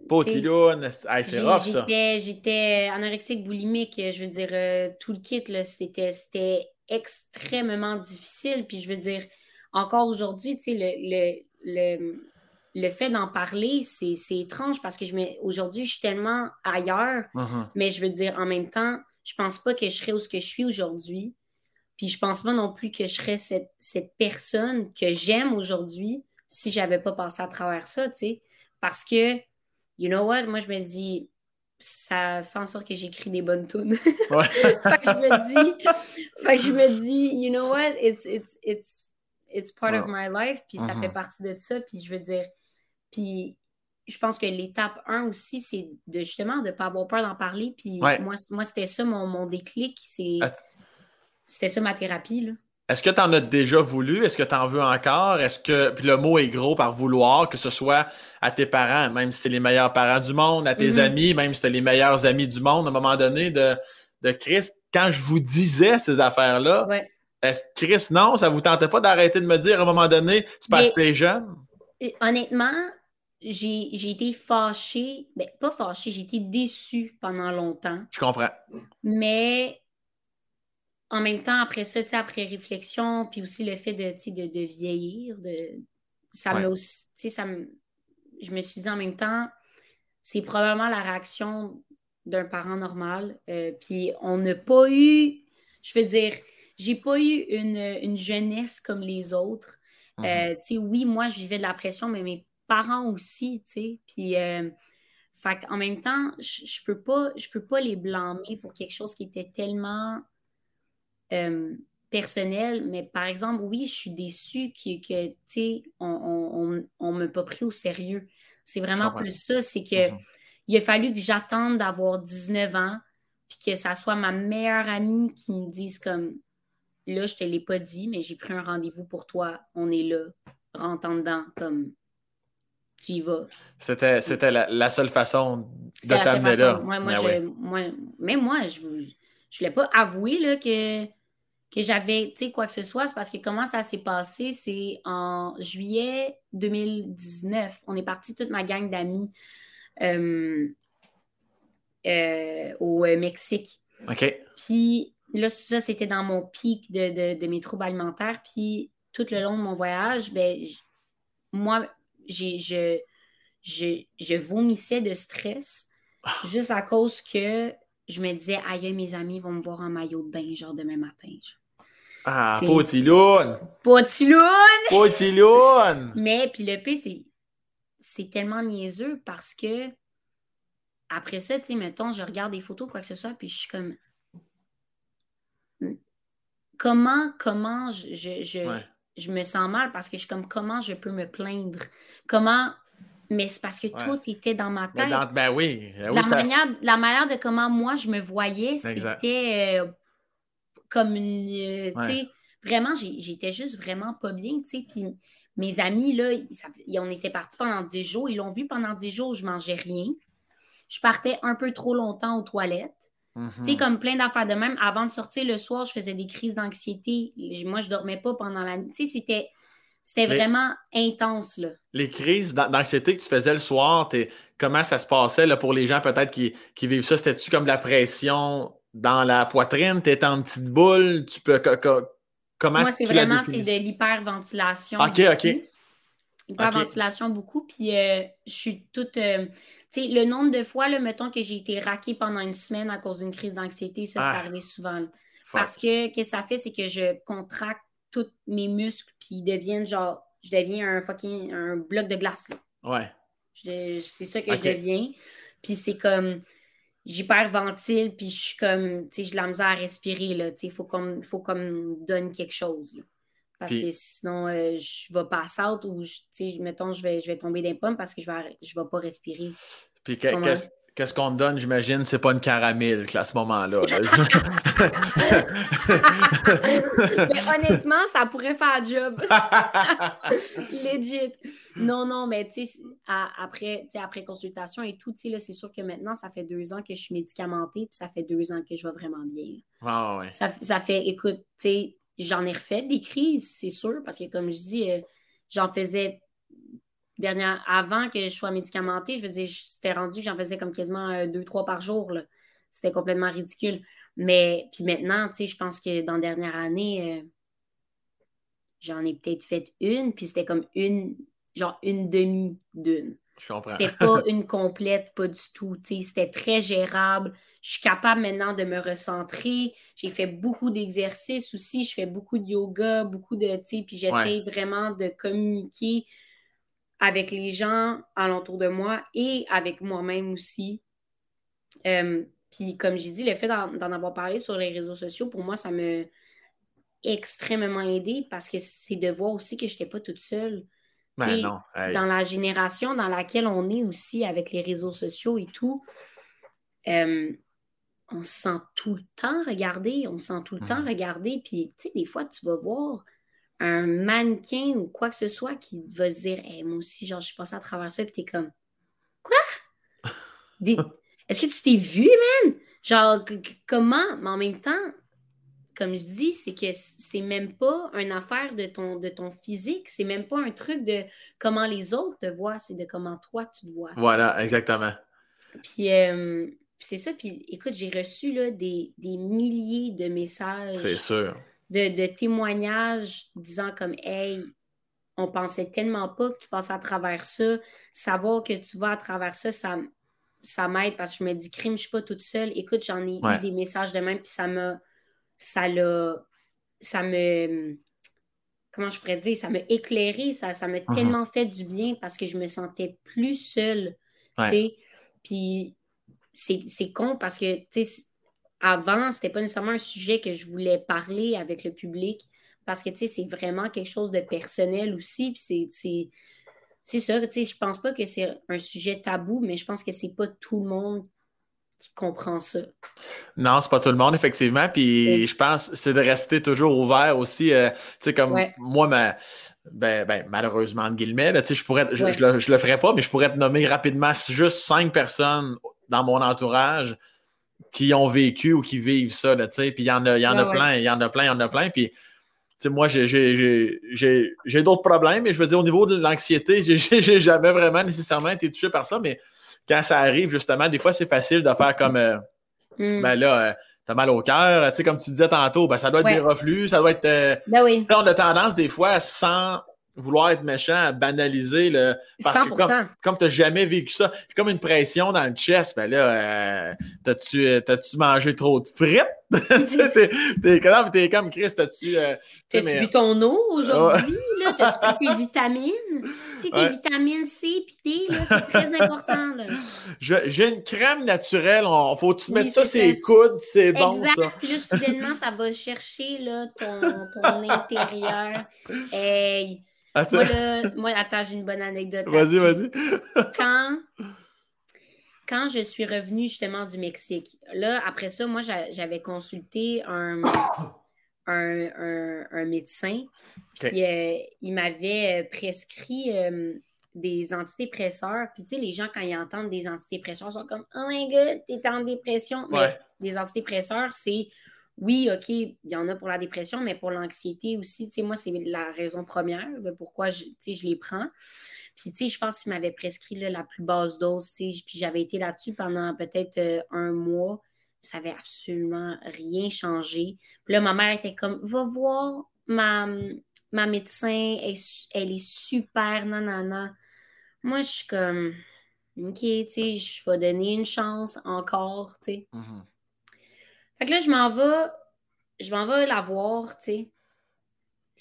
Euh, c'est rough, ça. J'étais anorexique, boulimique, je veux dire, euh, tout le kit, c'était, c'était extrêmement difficile, puis je veux dire, encore aujourd'hui, tu sais, le le, le fait d'en parler, c'est étrange parce que je aujourd'hui, je suis tellement ailleurs, uh-huh. mais je veux dire, en même temps, je pense pas que je serais où ce que je suis aujourd'hui. Puis je pense pas non plus que je serais cette, cette personne que j'aime aujourd'hui si j'avais pas passé à travers ça, tu sais. Parce que, you know what, moi je me dis, ça fait en sorte que j'écris des bonnes tunes. Ouais. fait que je me dis, fait que je me dis, you know what, it's, it's, it's, it's part of my life, puis ça fait mm-hmm. partie de ça, puis je veux dire, puis je pense que l'étape 1 aussi, c'est de justement de ne pas avoir peur d'en parler, puis moi, moi c'était ça mon, mon déclic, c'est, c'était ça ma thérapie, là. Est-ce que tu en as déjà voulu? Est-ce que tu en veux encore? Est-ce que. Puis le mot est gros par vouloir, que ce soit à tes parents, même si c'est les meilleurs parents du monde, à tes mm-hmm. amis, même si c'est les meilleurs amis du monde, à un moment donné, de, de Chris, quand je vous disais ces affaires-là, est-ce Chris, non, ça vous tentait pas d'arrêter de me dire à un moment donné, c'est parce que t'es jeune? Honnêtement, j'ai été fâchée, ben pas fâchée, j'ai été déçue pendant longtemps. Je comprends. Mais en même temps, après ça, après réflexion, puis aussi le fait de, de, de vieillir, de, ça me aussi, ça me, je me suis dit en même temps, c'est probablement la réaction d'un parent normal. Euh, puis on n'a pas eu, je veux dire, j'ai pas eu une, jeunesse comme les autres. Euh, mhm. oui, moi, je vivais de la pression, mais mes parents aussi, tu sais. Puis, euh, en même temps, je, peux pas, je peux pas les blâmer pour quelque chose qui était tellement euh, personnel, mais par exemple, oui, je suis déçue que, que tu sais, on ne m'a pas pris au sérieux. C'est vraiment plus ça, c'est que mhm. il a fallu que j'attende d'avoir 19 ans, puis que ça soit ma meilleure amie qui me dise comme, là, je te l'ai pas dit, mais j'ai pris un rendez-vous pour toi, on est là, rentre en dedans, comme, tu y vas. C'était, c'était la, seule façon de t'amener là. Moi, moi, ben je, moi, même moi, je ne voulais pas avouer là, que que j'avais, quoi que ce soit, c'est parce que comment ça s'est passé, c'est en juillet 2019. On est parti toute ma gang d'amis euh, euh, au euh, Mexique. OK. Puis là, ça, c'était dans mon pic de, mes troubles alimentaires. Puis tout le long de mon voyage, ben, moi, j'ai, je, je, vomissais de stress ah. juste à cause que je me disais, aïe, mes amis vont me voir en maillot de bain, genre demain matin. Ah, potiloun! Potiloun! Potiloun! Mais, puis le P, c'est, c'est tellement niaiseux parce que après ça, tu sais, mettons, je regarde des photos, quoi que ce soit, puis je suis comme. Comment, comment je, je, je, me sens mal parce que je suis comme, comment je peux me plaindre? Comment. Mais c'est parce que tout était dans ma tête. ben oui. Ben la, manière, la manière de comment moi je me voyais, c'était euh, comme une. Euh, tu sais, vraiment, j'étais juste vraiment pas bien, tu sais. Puis mes amis, là, ils, on était partis pendant 10 jours. Ils l'ont vu pendant 10 jours, je mangeais rien. Je partais un peu trop longtemps aux toilettes. Tu sais, mhm. comme plein d'affaires de même. Avant de sortir le soir, je faisais des crises d'anxiété. Moi, je dormais pas pendant la nuit. Tu sais, c'était. C'était vraiment intense, là. Les crises d'anxiété que tu faisais le soir, comment ça se passait là, pour les gens peut-être qui, qui vivent ça? C'était-tu comme de la pression dans la poitrine, tu es en petite boule, tu peux. comment Moi, c'est vraiment c'est de l'hyperventilation. OK, OK. Hyperventilation beaucoup. Puis euh, je suis toute. Euh, tu sais, le nombre de fois, là, mettons que j'ai été raquée pendant une semaine à cause d'une crise d'anxiété, ça, ah. arrive souvent. Parce que, ce que ça fait, c'est que je contracte tous mes muscles, puis ils deviennent genre. Je deviens un fucking. un bloc de glace, là. Ouais. C'est ça que je deviens. Puis c'est comme j'hyperventile, puis je suis comme, tu sais, j'ai la misère à respirer, là, tu sais, il faut qu'on faut me donne quelque chose, Parce que sinon, euh, je vais passer out ou, tu sais, mettons, je vais, je vais tomber des pommes parce que je vais, je vais pas respirer. Puis qu'est-ce Qu'est-ce qu'on te donne, j'imagine, c'est pas une caramel à ce moment-là. mais honnêtement, ça pourrait faire job. Legit. Non, non, mais tu sais, après, après consultation et tout, c'est sûr que maintenant, ça fait deux ans que je suis médicamentée, puis ça fait deux ans que je vais vraiment bien. Ah ouais. ça, ça fait, écoute, tu sais, j'en ai refait des crises, c'est sûr, parce que comme je dis, euh, j'en faisais dernière, avant que je sois médicamentée, je veux dire, c'était rendu que j'en faisais comme quasiment euh, deux, trois par jour. C'était complètement ridicule. Mais puis maintenant, tu sais, je pense que dans la dernière année, euh, j'en ai peut-être fait une, puis c'était comme une, genre une demi d'une. C'était pas une complète, pas du tout. C'était très gérable. Je suis capable maintenant de me recentrer. J'ai fait beaucoup d'exercices aussi. Je fais beaucoup de yoga, beaucoup de. Puis j'essaie vraiment de communiquer avec les gens alentour de moi et avec moi-même aussi. Euh, puis comme j'ai dit, le fait d'en avoir parlé sur les réseaux sociaux, pour moi, ça m'a extrêmement aidé parce que c'est de voir aussi que je n'étais pas toute seule. Ben dans la génération dans laquelle on est aussi avec les réseaux sociaux et tout, euh, on se sent tout le temps regarder, on se sent tout le temps mhm. regarder. Puis, tu sais, des fois, tu vas voir un mannequin ou quoi que ce soit qui va se dire Moi aussi, genre, je suis passée à travers ça, puis t'es comme Quoi? Est-ce que tu t'es vu, man? Genre, comment? Mais en même temps, comme je dis, c'est que c'est même pas une affaire de ton, de ton physique, c'est même pas un truc de comment les autres te voient, c'est de comment toi tu te vois. Voilà, exactement. Puis, euh, c'est ça, puis écoute, j'ai reçu là, des, milliers de messages. C'est sûr. De, témoignages disant comme Hey, on pensait tellement pas que tu passes à travers ça. Savoir que tu vas à travers ça, ça, ça m'aide parce que je me dis crime, je suis pas toute seule. Écoute, j'en ai eu des messages de même, puis ça m'a. Ça l'a. Ça me. Comment je pourrais dire? Ça m'a éclairé, ça, ça m'a uh-huh. tellement fait du bien parce que je me sentais plus seule. Tu sais? Puis c'est con parce que, tu sais, avant, c'était pas nécessairement un sujet que je voulais parler avec le public parce que, tu sais, c'est vraiment quelque chose de personnel aussi. Puis c'est. C'est ça, tu sais, je pense pas que c'est un sujet tabou, mais je pense que c'est pas tout le monde qui comprend ça. Non, c'est pas tout le monde, effectivement. Puis je pense c'est de rester toujours ouvert aussi. Euh, tu sais, comme moi, ma, ben, ben, malheureusement, entre guillemets, tu sais, je pourrais, je, le, je, le, ferais pas, mais je pourrais te nommer rapidement juste cinq personnes dans mon entourage qui ont vécu ou qui vivent ça, tu sais. Puis il y en a, y en a plein, il y en a plein, il y en a plein. Puis, tu sais, moi, j'ai d'autres problèmes, mais je veux dire, au niveau de l'anxiété, j'ai jamais vraiment nécessairement été touché par ça, mais quand ça arrive, justement, des fois, c'est facile de faire comme, euh, mm. ben là, euh, t'as mal au cœur, tu sais, comme tu disais tantôt, ben, ça doit être des reflux, ça doit être... Euh, ben oui. On a tendance, des fois, sans vouloir être méchant, à banaliser le. Parce que comme, comme tu n'as jamais vécu ça, comme une pression dans le chest. Ben là, euh, t'as-tu, euh, t'as-tu mangé trop de frites? t'es, comme, t'es comme Chris, t'as-tu. Euh, T'as-tu mais... bu ton eau aujourd'hui? là? T'as-tu pris tes vitamines? Tu sais, tes vitamines C et D, là, c'est très important. Là. j'ai une crème naturelle. On, faut-tu mettre ça sur les coudes? C'est bon, ça. Exact. Puis là, soudainement, ça va chercher là, ton, ton intérieur. Hey! Moi, attends, j'ai une bonne anecdote. Vas-y, vas-y. quand, quand je suis revenue justement du Mexique, là, après ça, moi, j'avais consulté un, un, médecin. Puis euh, il m'avait euh, prescrit euh, des antidépresseurs. Puis tu sais, les gens, quand ils entendent des antidépresseurs, sont comme Oh my god, t'es en dépression. Mais les antidépresseurs, c'est oui, OK, il y en a pour la dépression, mais pour l'anxiété aussi, tu sais, moi, c'est la raison première de pourquoi je, je les prends. Puis, tu sais, je pense qu'il m'avait prescrit la plus basse dose, tu sais, puis j'avais été là-dessus pendant peut-être euh, un mois. Ça n'avait absolument rien changé. Puis là, ma mère était comme, va voir ma, ma médecin, elle, est super, nanana. Moi, je suis comme, OK, tu sais, je vais donner une chance encore, tu sais. Mm-hmm. Fait que là, je m'en vais, je m'en vais la voir, tu sais.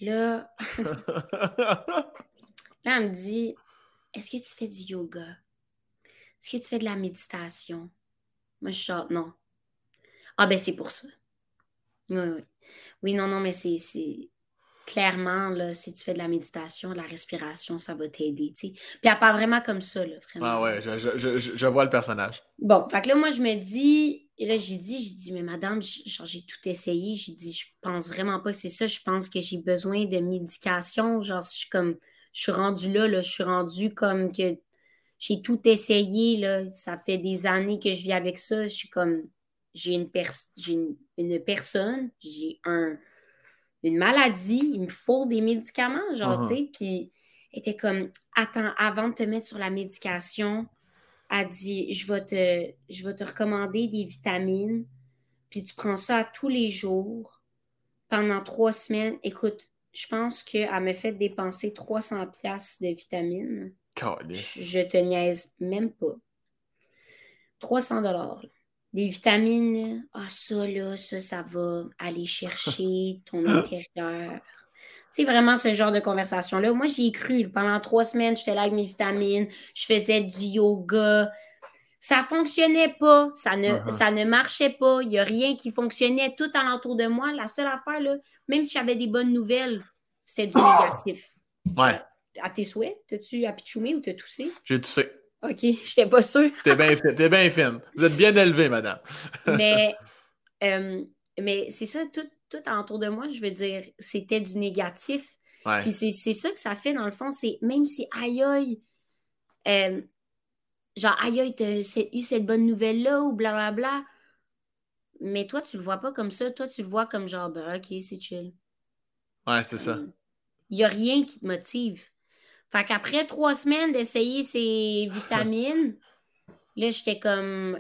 Là, là, elle me dit Est-ce que tu fais du yoga? Est-ce que tu fais de la méditation? Moi, je chante Non. Ah, ben, c'est pour ça. Oui, oui. Oui, non, non, mais c'est clairement, là, si tu fais de la méditation, de la respiration, ça va t'aider, tu sais. Puis elle parle vraiment comme ça, là, vraiment. Ah ouais, je, je, je, vois le personnage. Bon, fait que là, moi, je me dis, et là, j'ai dit, j'ai dit, mais madame, j'ai tout essayé. J'ai dit, je pense vraiment pas que c'est ça. Je pense que j'ai besoin de médication. Genre, je suis comme, je suis rendue là, là, je suis rendue comme que j'ai tout essayé, là. Ça fait des années que je vis avec ça. Je suis comme, j'ai une, une, une, personne, j'ai un, une maladie, il me faut des médicaments, genre, uh-huh. tu sais. Puis, elle était comme, attends, avant de te mettre sur la médication, a dit je vais, te, je vais te recommander des vitamines, puis tu prends ça tous les jours pendant trois semaines. Écoute, je pense qu'elle m'a fait dépenser 300 pièces de vitamines. Je, te niaise même pas. 300 dollars. Des vitamines, ah ça là, ça, ça va aller chercher ton intérieur. C'est vraiment ce genre de conversation-là. Moi, j'y ai cru. Pendant trois semaines, j'étais là avec mes vitamines, je faisais du yoga. Ça fonctionnait pas, ça ne, uh-huh. ça ne marchait pas, il n'y a rien qui fonctionnait tout alentour de moi. La seule affaire, là, même si j'avais des bonnes nouvelles, c'était du négatif. Ouais. À tes souhaits, t'as-tu apitchoumé ou t'as toussé? J'ai toussé. OK, j'étais pas sûre. T'es bien t'es bien fine. Vous êtes bien élevée, madame. mais euh, mais c'est ça, tout, tout alentour de moi, je veux dire, c'était du négatif. Puis c'est ça que ça fait, dans le fond, c'est même si aïe aïe, euh, genre aïe aïe, t'as eu cette bonne nouvelle-là ou blablabla, bla, bla, mais toi, tu le vois pas comme ça. Toi, tu le vois comme genre, ben, ok, c'est chill. Ouais, c'est ça. Il n'y a rien qui te motive. Fait qu'après trois semaines d'essayer ces vitamines, là, j'étais comme.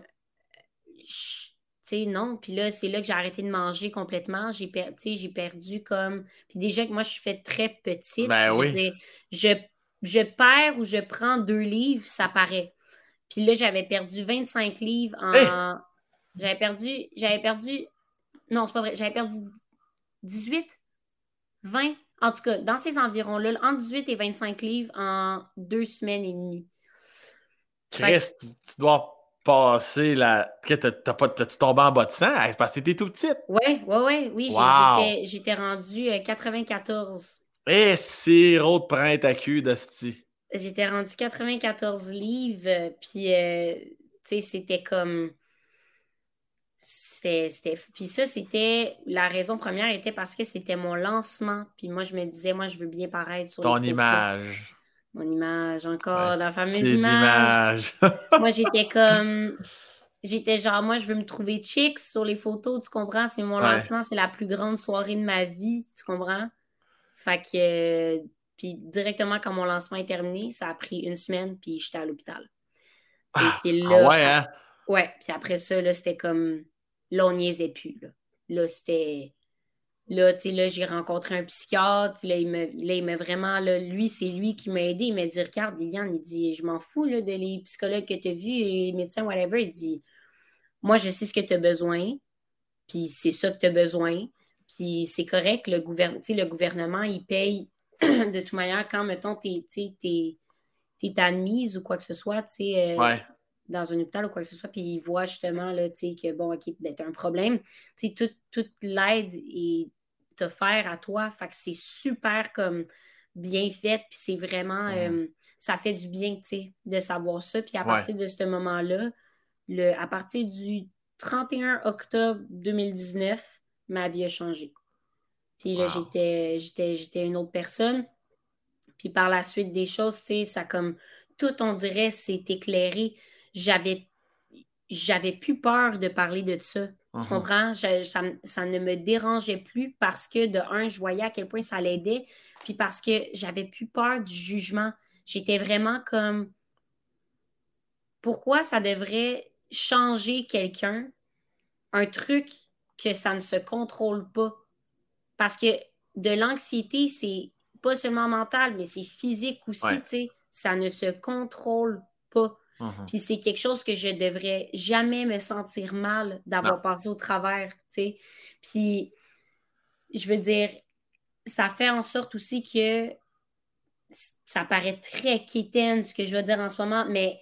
Non. Puis là, c'est là que j'ai arrêté de manger complètement. J'ai j'ai perdu comme. Puis déjà que moi, je suis faite très petite. Ben oui. je, je perds ou je prends deux livres, ça paraît. Puis là, j'avais perdu 25 livres en. J'avais perdu. J'avais perdu. Non, c'est pas vrai. J'avais perdu 18, 20. En tout cas, dans ces environs-là, entre 18 et 25 livres en deux semaines et demie. Chris, tu, dois passer la. T'as pas, tu tombé en bas de 100 parce que t'étais tout petite. Oui, oui, oui. Oui, j'étais rendu 94. Eh, sirop de printemps à cul, Dusty. J'étais rendu 94 livres, puis, euh, tu sais, c'était comme c'était. Puis ça, c'était. La raison première était parce que c'était mon lancement. Puis moi, je me disais, moi, je veux bien paraître sur Ton image. Mon image, encore, la fameuse image. moi, j'étais comme. J'étais genre, moi, je veux me trouver chic sur les photos, tu comprends? C'est mon lancement, c'est la plus grande soirée de ma vie, tu comprends? Fait que. puis directement quand mon lancement est terminé, ça a pris une semaine, puis j'étais à l'hôpital. Ah, là, ah ouais, hein? Ouais, puis après ça, là, c'était comme Là, on niaisait plus. Là, là c'était. Là, tu sais, là, j'ai rencontré un psychiatre. Là, il m'a vraiment. Là, lui, c'est lui qui m'a aidé. Il m'a dit Regarde, Liliane, il dit Je m'en fous là, de les psychologues que tu as vus, les médecins, whatever. Il dit Moi, je sais ce que tu as besoin. Puis c'est ça que tu as besoin. Puis c'est correct. Le, le gouvernement, il paye de toute manière quand, mettons, tu es, admise ou quoi que ce soit. tu sais... Euh, dans un hôpital ou quoi que ce soit, puis ils voient justement là, que bon, ok, ben, tu as un problème. Toute, toute l'aide est offerte à toi. Fait que c'est super comme bien fait, puis c'est vraiment euh, ça fait du bien de savoir ça. Puis à partir de ce moment-là, le, à partir du 31 octobre 2019, ma vie a changé. Puis là, j'étais, j'étais, j'étais une autre personne. Puis par la suite des choses, ça comme tout, on dirait, s'est éclairé j'avais j'avais plus peur de parler de ça. Tu uh-huh. comprends? ça, ne me dérangeait plus parce que, de un, je voyais à quel point ça l'aidait, puis parce que j'avais plus peur du jugement. J'étais vraiment comme pourquoi ça devrait changer quelqu'un, un truc que ça ne se contrôle pas? Parce que de l'anxiété, c'est pas seulement mental, mais c'est physique aussi, tu sais. Ça ne se contrôle pas. Mhm. Puis c'est quelque chose que je devrais jamais me sentir mal d'avoir passé au travers, tu sais. Puis, je veux dire, ça fait en sorte aussi que ça paraît très quétaine ce que je veux dire en ce moment, mais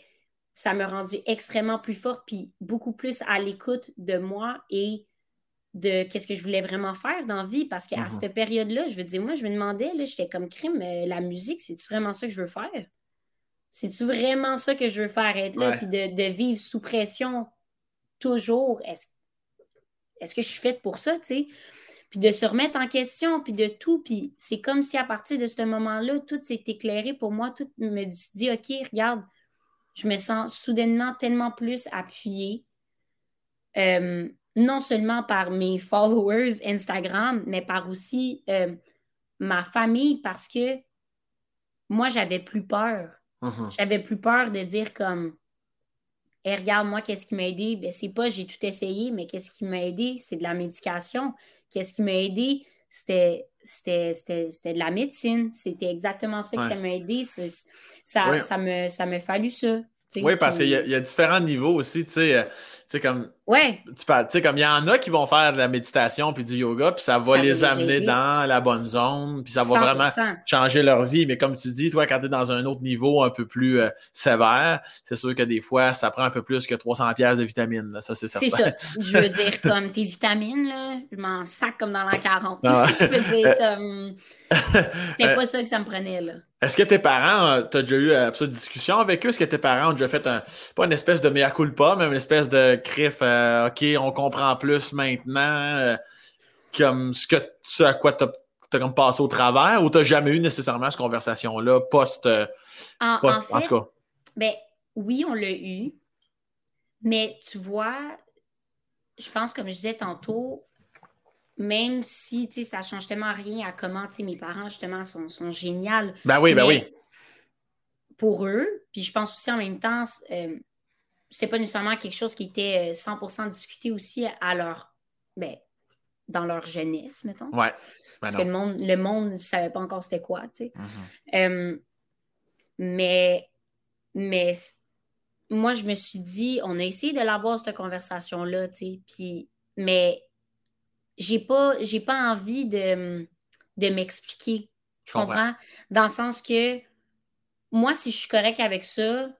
ça m'a rendu extrêmement plus forte puis beaucoup plus à l'écoute de moi et de qu'est-ce que je voulais vraiment faire dans la vie parce qu'à mhm. cette période-là, je veux dire, moi, je me demandais, là, j'étais comme crime, euh, la musique, c'est-tu vraiment ça que je veux faire? C'est-tu vraiment ça que je veux faire, être là, puis de, vivre sous pression toujours? Est-ce est que je suis faite pour ça, tu sais? Puis de se remettre en question, puis de tout. Puis c'est comme si à partir de ce moment-là, tout s'est éclairé pour moi. Tout me dit, OK, regarde, je me sens soudainement tellement plus appuyée. Euh, non seulement par mes followers Instagram, mais par aussi euh, ma famille, parce que moi, j'avais plus peur. Uh-huh. J'avais plus peur de dire comme et regarde, moi, qu'est-ce qui m'a aidé? Ben, c'est pas j'ai tout essayé, mais qu'est-ce qui m'a aidé? C'est de la médication. Qu'est-ce qui m'a aidé? C'était, de la médecine. C'était exactement ça qui m'a aidé. Ça, ça, me, ça m'a fallu ça. Oui, parce qu'il y, a différents niveaux aussi, tu sais, euh, comme... Ouais. Tu sais, comme il y en a qui vont faire de la méditation puis du yoga, puis ça va les amener dans la bonne zone, puis ça va vraiment changer leur vie. Mais comme tu dis, toi, quand tu es dans un autre niveau un peu plus euh, sévère, c'est sûr que des fois, ça prend un peu plus que 300 pièces de vitamines, ça, c'est certain. C'est ça. Je veux dire, comme tes vitamines, là, je m'en sac comme dans la 40. Ah je veux dire, comme... C'était pas ça que ça me prenait, là. Est-ce que tes parents, euh, tu as déjà eu euh, une discussion avec eux? Est-ce que tes parents ont déjà fait un, pas une espèce de mea culpa, mais une espèce de crif, euh, OK, on comprend plus maintenant, comme ce, que, ce à quoi tu as, comme passé au travers, ou tu n'as jamais eu nécessairement cette conversation-là post, en, en, fait, tout cas? Ben, oui, on l'a eu, mais tu vois, je pense, comme je disais tantôt, même si ça change tellement rien à comment mes parents, justement, sont, sont géniaux. Ben oui, ben oui. Pour eux, puis je pense aussi en même temps, euh, c'était pas nécessairement quelque chose qui était 100% euh, discuté aussi à leur, ben, dans leur jeunesse, mettons. Ouais. Ben Parce que le monde le monde ne savait pas encore c'était quoi, tu sais. Mm-hmm. Euh, mais, mais moi, je me suis dit, on a essayé de l'avoir, cette conversation-là, tu sais, puis, mais j'ai pas, j'ai pas envie de, de m'expliquer. Tu comprends? Dans le sens que moi, si je suis correct avec ça,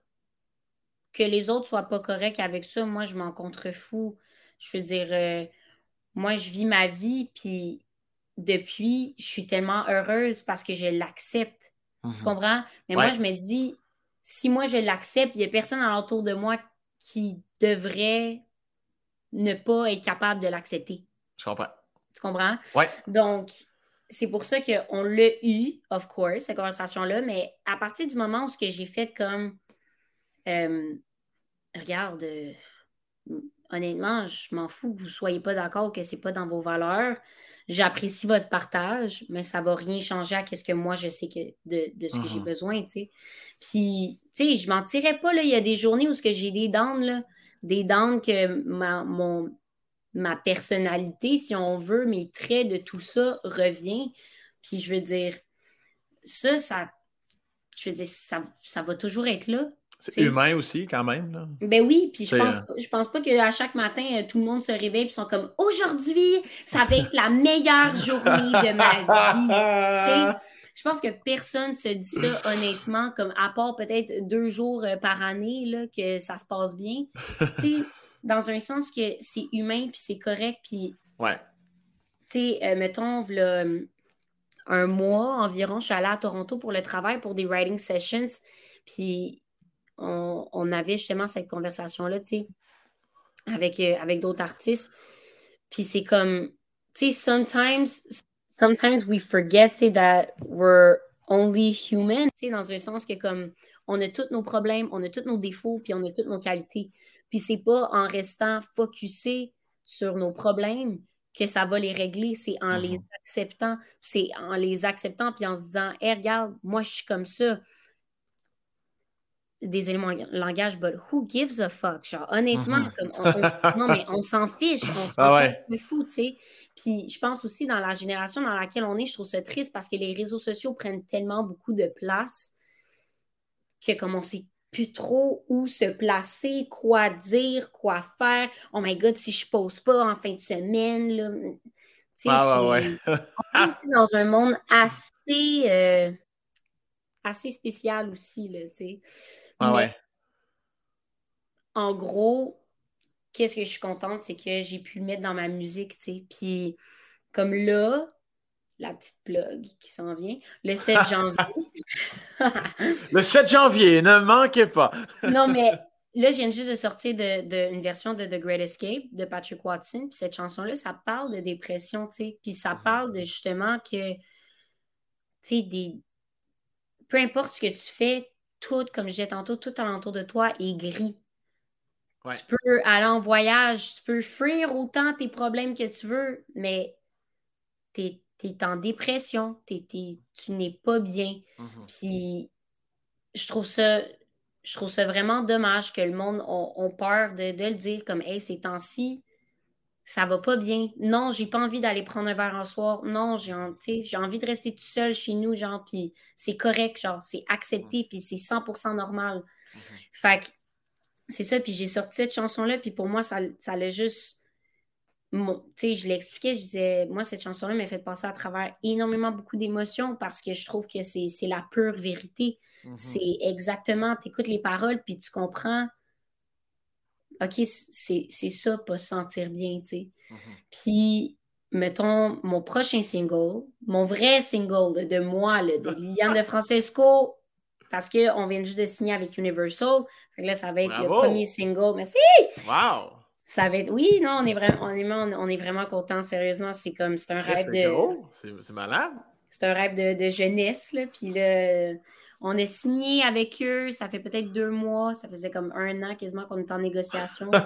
que les autres soient pas corrects avec ça, moi, je m'en contrefous. Je veux dire, euh, moi, je vis ma vie, puis depuis, je suis tellement heureuse parce que je l'accepte. Tu mhm. comprends? Mais moi, je me dis, si moi, je l'accepte, il n'y a personne alentour de moi qui devrait ne pas être capable de l'accepter. Je comprends. Tu comprends? Oui. Donc, c'est pour ça qu'on l'a eu, of course, cette conversation-là, mais à partir du moment où ce que j'ai fait comme euh, regarde, euh, honnêtement, je m'en fous que vous ne soyez pas d'accord que ce n'est pas dans vos valeurs. J'apprécie votre partage, mais ça ne va rien changer à ce que moi je sais que de, ce que j'ai uh-huh. besoin, tu sais. Puis, tu sais, je m'en tirais pas, là. Il y a des journées où j'ai des dents, là, des dents que ma, mon, ma personnalité, si on veut, mes traits de tout ça revient. Puis je veux dire, ça, ça, je veux dire, ça, ça va toujours être là. C'est humain aussi, quand même. Là. Ben oui, puis je pense, je pense pas qu'à chaque matin, euh, tout le monde se réveille et sont comme aujourd'hui, ça va être la meilleure journée de ma vie. je pense que personne se dit ça honnêtement, comme à part peut-être deux jours euh, par année là, que ça se passe bien dans un sens que c'est humain, puis c'est correct, puis... Ouais. Tu sais, euh, mettons, euh, un mois environ, je suis allée à Toronto pour le travail, pour des writing sessions, puis on, avait justement cette conversation-là, tu sais, avec, euh, avec d'autres artistes. Puis c'est comme, tu sais, sometimes, sometimes we forget, that we're only human, tu sais, dans un sens que comme, on a tous nos problèmes, on a tous nos défauts, puis on a toutes nos qualités. Puis c'est pas en restant focusé sur nos problèmes que ça va les régler, c'est en les mhm. acceptant, c'est en les acceptant puis en se disant hey, regarde, moi je suis comme ça. Désolé mon langage, but who gives a fuck? Genre, honnêtement, mhm. comme on, non, mais on s'en fiche, on s'en ah fou, tu sais. Puis je pense aussi dans la génération dans laquelle on est, je trouve ça triste parce que les réseaux sociaux prennent tellement beaucoup de place que comme on s'est plus trop où se placer, quoi dire, quoi faire. Oh my God, si je pose pas en fin de semaine, là. Ah, ouais, on est aussi dans un monde assez, euh, assez spécial aussi, là, tu sais. Ah, ouais. En gros, qu'est-ce que je suis contente, c'est que j'ai pu le mettre dans ma musique, tu sais. Puis, comme là, la petite plug qui s'en vient, le 7 janvier. le 7 janvier, ne manquez pas. non, mais là, je viens juste de sortir d'une de, version de The Great Escape de Patrick Watson. Puis cette chanson-là, ça parle de dépression, tu sais. Puis ça parle de justement que, tu sais, des... peu importe ce que tu fais, tout, comme je disais tantôt, tout alentour de toi est gris. Tu peux aller en voyage, tu peux fuir autant tes problèmes que tu veux, mais t'es tu es en dépression, tu n'es pas bien. Mhm. Puis je trouve ça. Je trouve ça vraiment dommage que le monde ait peur de, le dire comme Hey, ces temps-ci, ça va pas bien. Non, j'ai pas envie d'aller prendre un verre en soir. Non, j'ai envie de rester tout seul chez nous, genre, puis c'est correct, genre, c'est accepté, puis c'est 100% normal. Mhm. Fait que c'est ça, puis j'ai sorti cette chanson-là, puis pour moi, ça, ça l'a juste. Sais, je l'expliquais, je disais, moi, cette chanson-là m'a fait passer à travers énormément beaucoup d'émotions parce que je trouve que c'est la pure vérité. Mm-hmm. C'est exactement, tu écoutes les paroles, puis tu comprends, OK, c'est ça, pas se sentir bien, tu sais. Mm-hmm. Puis, mettons, mon prochain single, mon vrai single de, moi, de Liliane de Francesco, parce qu'on vient juste de signer avec Universal. Fait que là, ça va être le premier single. Merci! Wow! Ça va être. Oui, non, on est vraiment, on on est vraiment content. Sérieusement, c'est comme. C'est un rêve de. C'est malade. C'est un rêve de, de jeunesse, là. Puis là, on est signé avec eux. Ça fait peut-être deux mois. Ça faisait comme un an quasiment qu'on est en négociation.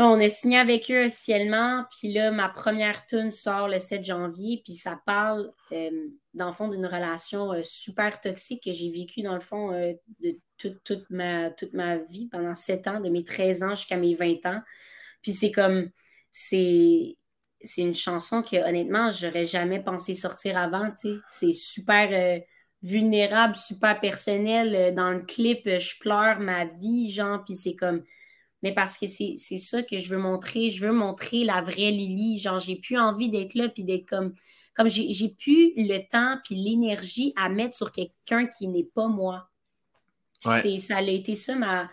On a signé avec eux officiellement, puis là, ma première tune sort le 7 janvier, puis ça parle, euh, dans le fond, d'une relation euh, super toxique que j'ai vécue, dans le fond, euh, de toute, ma, vie, pendant 7 ans, de mes 13 ans jusqu'à mes 20 ans. Puis c'est comme, c'est une chanson que, honnêtement, j'aurais jamais pensé sortir avant. C'est super vulnérable, super personnel. Dans le clip, je pleure ma vie, genre, puis c'est comme mais parce que c'est ça que je veux montrer. Je veux montrer la vraie Lily. Genre, j'ai plus envie d'être là puis d'être comme. Comme j'ai plus le temps puis l'énergie à mettre sur quelqu'un qui n'est pas moi. Ça a été ça ma,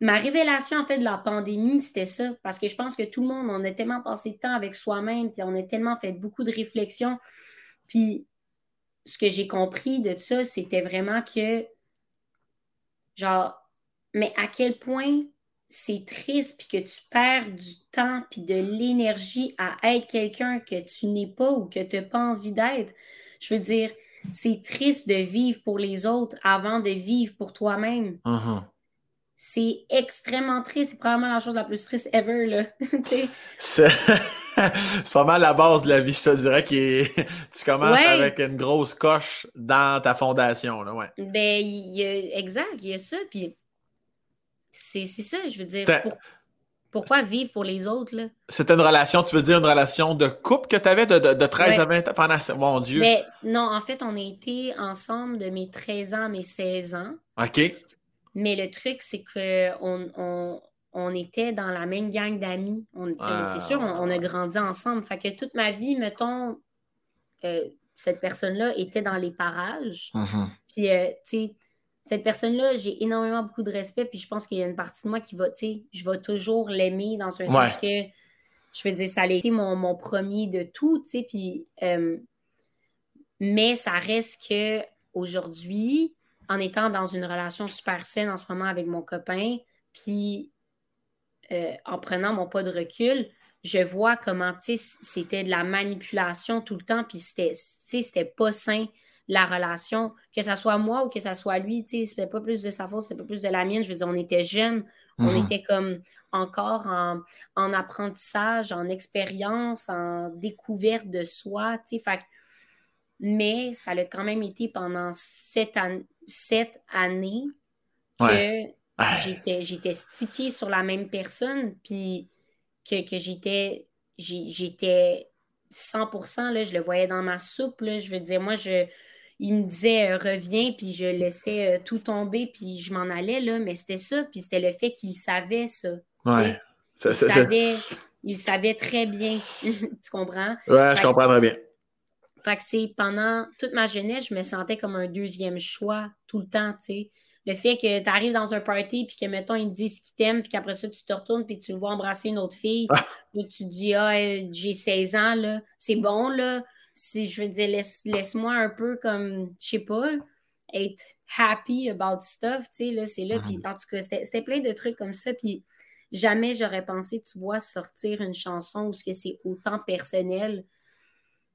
ma révélation en fait de la pandémie, c'était ça. Parce que je pense que tout le monde, on a tellement passé de temps avec soi-même, puis on a tellement fait beaucoup de réflexions. Puis ce que j'ai compris de ça, c'était vraiment que, genre, mais à quel point c'est triste puis que tu perds du temps puis de l'énergie à être quelqu'un que tu n'es pas ou que tu n'as pas envie d'être. Je veux dire, c'est triste de vivre pour les autres avant de vivre pour toi-même. Uh-huh. C'est extrêmement triste. C'est probablement la chose la plus triste ever. Là. c'est pas mal la base de la vie, je te dirais, que tu commences avec une grosse coche dans ta fondation. Là, ouais. Ben, exact, il y a ça. Puis c'est ça, je veux dire. Pourquoi vivre pour les autres? là? C'était une relation, tu veux dire une relation de couple que tu avais de, de, 13 à 20 ans? Pendant. Mon Dieu! Mais, non, en fait, on a été ensemble de mes 13 ans à mes 16 ans. OK. Mais le truc, c'est qu'on on, on, était dans la même gang d'amis. C'est sûr, on, a grandi ensemble. Fait que toute ma vie, mettons, euh, cette personne-là était dans les parages. Mm-hmm. Puis, euh, tu sais, cette personne-là, j'ai énormément beaucoup de respect, puis je pense qu'il y a une partie de moi qui va, tu sais, je vais toujours l'aimer dans un sens que, je veux dire, ça a été mon, premier de tout, tu sais, puis, euh, mais ça reste que aujourd'hui, en étant dans une relation super saine en ce moment avec mon copain, puis euh, en prenant mon pas de recul, je vois comment, tu sais, c'était de la manipulation tout le temps, puis c'était, tu sais, c'était pas sain la relation, que ce soit moi ou que ce soit lui, tu sais, c'était pas plus de sa faute, c'était pas plus de la mienne. Je veux dire, on était jeunes, on mhm. était comme encore en, apprentissage, en expérience, en découverte de soi, tu sais, mais ça a quand même été pendant sept, années que j'étais stickée sur la même personne, puis que, que j'étais j'étais 100%, là, je le voyais dans ma soupe, là, je veux dire, moi, je, il me disait euh, reviens, puis je laissais euh, tout tomber, puis je m'en allais, là, mais c'était ça, puis c'était le fait qu'il savait ça. Ouais. il, savait, il savait très bien. tu comprends? Ouais, je comprends très bien. Fait que c'est pendant toute ma jeunesse, je me sentais comme un deuxième choix tout le temps, tu sais. Le fait que tu arrives dans un party, puis que, mettons, ils te disent qu'ils t'aiment, puis qu'après ça, tu te retournes, puis tu le vois embrasser une autre fille, ah. tu te dis, ah, j'ai 16 ans, là, c'est bon, là si je veux dire, laisse, moi un peu comme, je sais pas, être happy about stuff, tu sais, là, c'est là. Puis, en tout cas, c'était plein de trucs comme ça. Puis, jamais j'aurais pensé, tu vois, sortir une chanson où c'est autant personnel,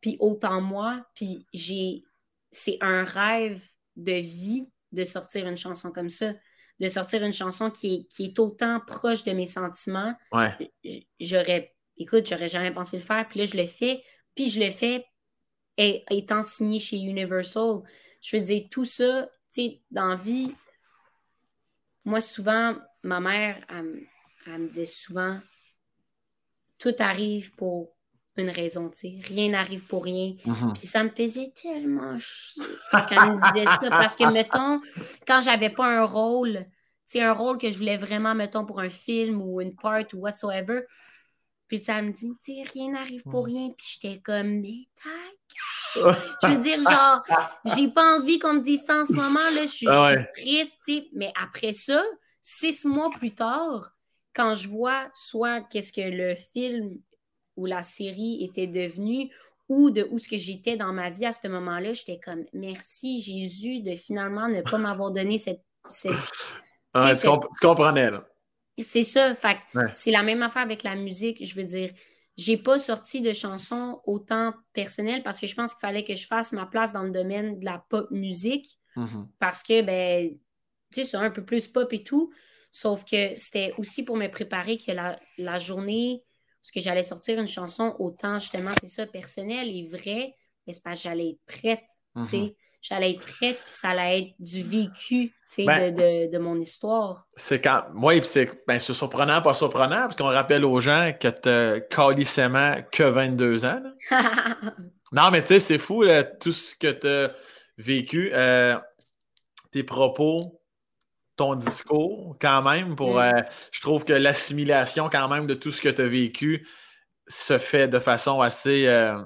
puis autant moi. Puis, j'ai, c'est un rêve de vie de sortir une chanson comme ça. De sortir une chanson qui est, qui est autant proche de mes sentiments. Ouais. J'aurais, écoute, j'aurais jamais pensé le faire. Puis là, je le fais. Puis je le fais étant signé chez Universal. Je veux dire, tout ça, tu sais, dans vie, moi, souvent, ma mère, elle, me disait souvent, tout arrive pour une raison, tu sais. Rien n'arrive pour rien. Mm-hmm. Puis ça me faisait tellement chier quand elle me disait ça. Parce que, mettons, quand j'avais pas un rôle, sais, un rôle que je voulais vraiment, mettons, pour un film ou une part ou whatsoever. Puis ça me dit, tu sais, rien n'arrive pour hmm. rien. Puis j'étais comme, mais. Je veux dire, genre, j'ai pas envie qu'on me dise ça en ce moment, là. Je suis, ah triste, tu sais. Mais après ça, six mois plus tard, quand je vois soit qu'est-ce que le film ou la série était devenu ou de où ce que j'étais dans ma vie à ce moment-là, j'étais comme merci Jésus de finalement ne pas m'avoir donné cette. tu, comprenais, là. C'est ça. Fait c'est la même affaire avec la musique. Je veux dire, j'ai pas sorti de chansons autant personnelles parce que je pense qu'il fallait que je fasse ma place dans le domaine de la pop musique. Mm-hmm. Parce que, ben, tu sais, c'est un peu plus pop et tout. Sauf que c'était aussi pour me préparer que la, la journée parce que j'allais sortir une chanson autant justement, c'est ça, personnel et vrai, mais c'est parce que j'allais être prête, tu sais. J'allais être prête, puis ça allait être du vécu, ben, de, de, mon histoire. C'est quand... Oui, puis c'est ben, surprenant, pas surprenant, parce qu'on rappelle aux gens que tu as calissément que 22 ans. non, mais tu sais, c'est fou, tout ce que tu as vécu. Euh, tes propos, ton discours quand même pour mm. euh, je trouve que l'assimilation quand même de tout ce que tu as vécu se fait de façon assez euh,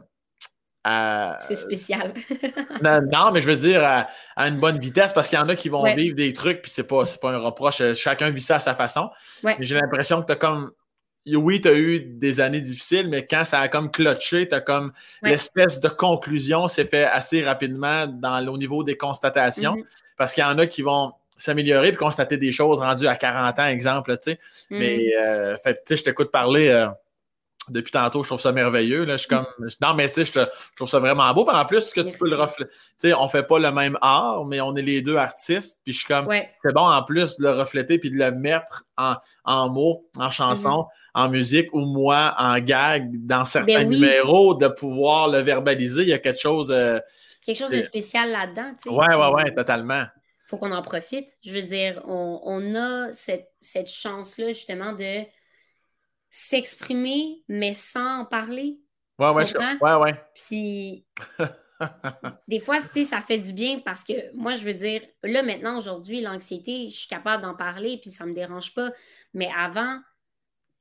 c'est spécial. non, mais je veux dire à, une bonne vitesse parce qu'il y en a qui vont vivre des trucs puis c'est pas, pas un reproche. Euh, chacun vit ça à sa façon. Mais j'ai l'impression que tu as comme. Oui, tu as eu des années difficiles, mais quand ça a comme clutché, tu as comme l'espèce de conclusion s'est fait assez rapidement dans, au niveau des constatations. Mm-hmm. Parce qu'il y en a qui vont s'améliorer et constater des choses rendues à 40 ans, exemple, tu sais. Mm. Mais, euh, fait, tu sais, je t'écoute parler euh, depuis tantôt, je trouve ça merveilleux, là. Je suis comme, non, mais tu sais, je, trouve ça vraiment beau. en plus, que tu peux le refléter, tu sais, on fait pas le même art, mais on est les deux artistes, puis je suis comme, c'est bon, en plus, de le refléter puis de le mettre en, en mots, en chansons, mm-hmm. en musique, ou moi, en gag, dans certains ben numéros, de pouvoir le verbaliser. Il y a quelque chose... Euh, quelque chose de spécial là-dedans, tu sais. Ouais, ouais, ouais, totalement faut qu'on en profite. Je veux dire, on, a cette, chance-là, justement, de s'exprimer, mais sans en parler. Ouais, ouais, ouais, ouais. Puis, des fois, tu ça fait du bien parce que moi, je veux dire, là, maintenant, aujourd'hui, l'anxiété, je suis capable d'en parler, puis ça me dérange pas. Mais avant,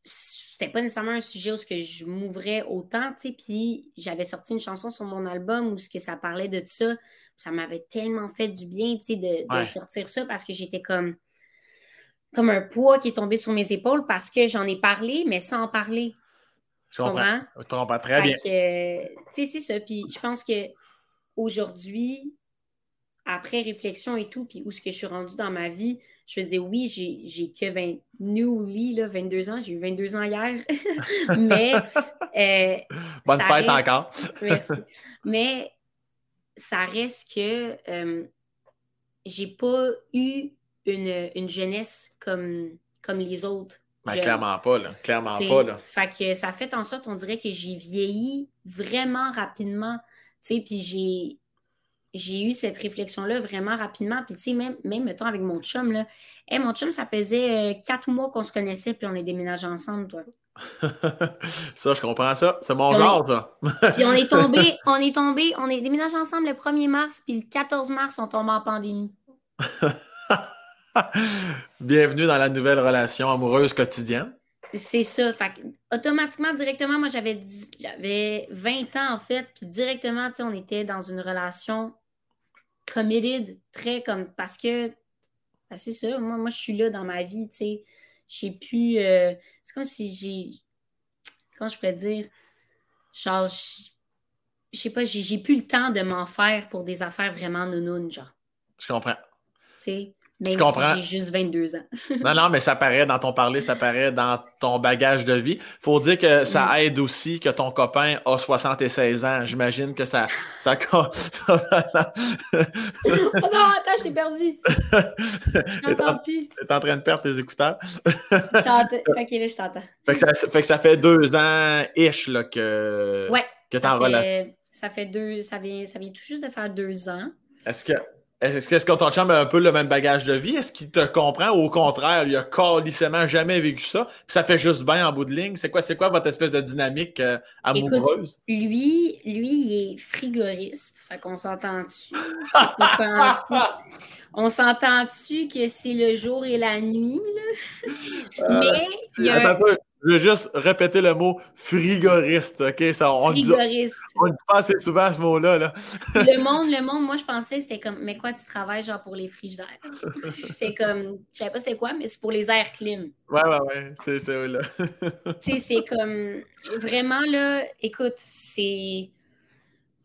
c'était pas nécessairement un sujet où ce que je m'ouvrais autant, tu sais, puis j'avais sorti une chanson sur mon album où ce que ça parlait de ça, ça m'avait tellement fait du bien, tu sais, de, sortir ça parce que j'étais comme, comme un poids qui est tombé sur mes épaules parce que j'en ai parlé, mais sans en parler. Je comprends. Je comprends très bien. Tu sais, c'est ça. Puis je pense que aujourd'hui, après réflexion et tout, puis où ce que je suis rendue dans ma vie, je veux dire, oui, j'ai que 20, newly, là, 22 ans, j'ai eu 22 ans hier, mais... Euh, Bonne fête encore! Merci. Mais ça reste que euh, j'ai pas eu une, jeunesse comme, comme les autres. Ben, clairement pas, là. Clairement pas, là. Fait que ça fait en sorte, on dirait que j'ai vieilli vraiment rapidement. Tu puis j'ai j'ai eu cette réflexion-là vraiment rapidement. Puis, tu sais, même, même, mettons, avec mon chum, là. Hey, mon chum, ça faisait euh, quatre mois qu'on se connaissait, puis on est déménagé ensemble, toi. ça, je comprends ça. C'est mon genre, ça. puis on est tombé, on est tombé, on est déménagé ensemble le 1er mars, puis le 14 mars, on tombe en pandémie. Bienvenue dans la nouvelle relation amoureuse quotidienne. C'est ça. Fait automatiquement, directement, moi, j'avais, j'avais 20 ans, en fait, puis directement, tu sais, on était dans une relation committed, très comme, parce que, ben, c'est ça, moi, moi, je suis là dans ma vie, tu sais, j'ai pu, euh, c'est comme si j'ai, comment je pourrais dire, genre, je sais pas, j'ai, plus le temps de m'en faire pour des affaires vraiment nounounes, genre. Je comprends. Tu sais, même si j'ai juste 22 ans. non, non, mais ça paraît dans ton parler, ça paraît dans ton bagage de vie. Faut dire que ça mm. aide aussi que ton copain a 76 ans. J'imagine que ça. ça... oh non, attends, je t'ai perdu. Je t'entends plus. T'es en train de perdre tes écouteurs. ok, là, je t'entends. Fait, que ça, fait que ça fait deux ans-ish là, que, ouais, que t'es en relation. Ça fait deux. Ça vient, ça vient tout juste de faire deux ans. Est-ce que est-ce que ton chum a un peu le même bagage de vie? Est-ce qu'il te comprend? Ou au contraire, il a carrément jamais vécu ça? Puis ça fait juste bien en bout de ligne. C'est quoi, c'est quoi votre espèce de dynamique euh, amoureuse? lui, lui, il est frigoriste. Fait qu'on s'entend dessus. On s'entend-tu que c'est le jour et la nuit, là? Euh, Mais il y a Je vais juste répéter le mot frigoriste, OK? Ça, on frigoriste. Dit, on dit pas assez souvent ce mot-là. Là. le monde, le monde, moi, je pensais c'était comme, mais quoi, tu travailles genre pour les frigidaires? C'était comme, je savais pas c'était quoi, mais c'est pour les airs clim. Ouais, ouais, ouais, c'est ça, là. tu sais, c'est comme, vraiment, là, écoute, c'est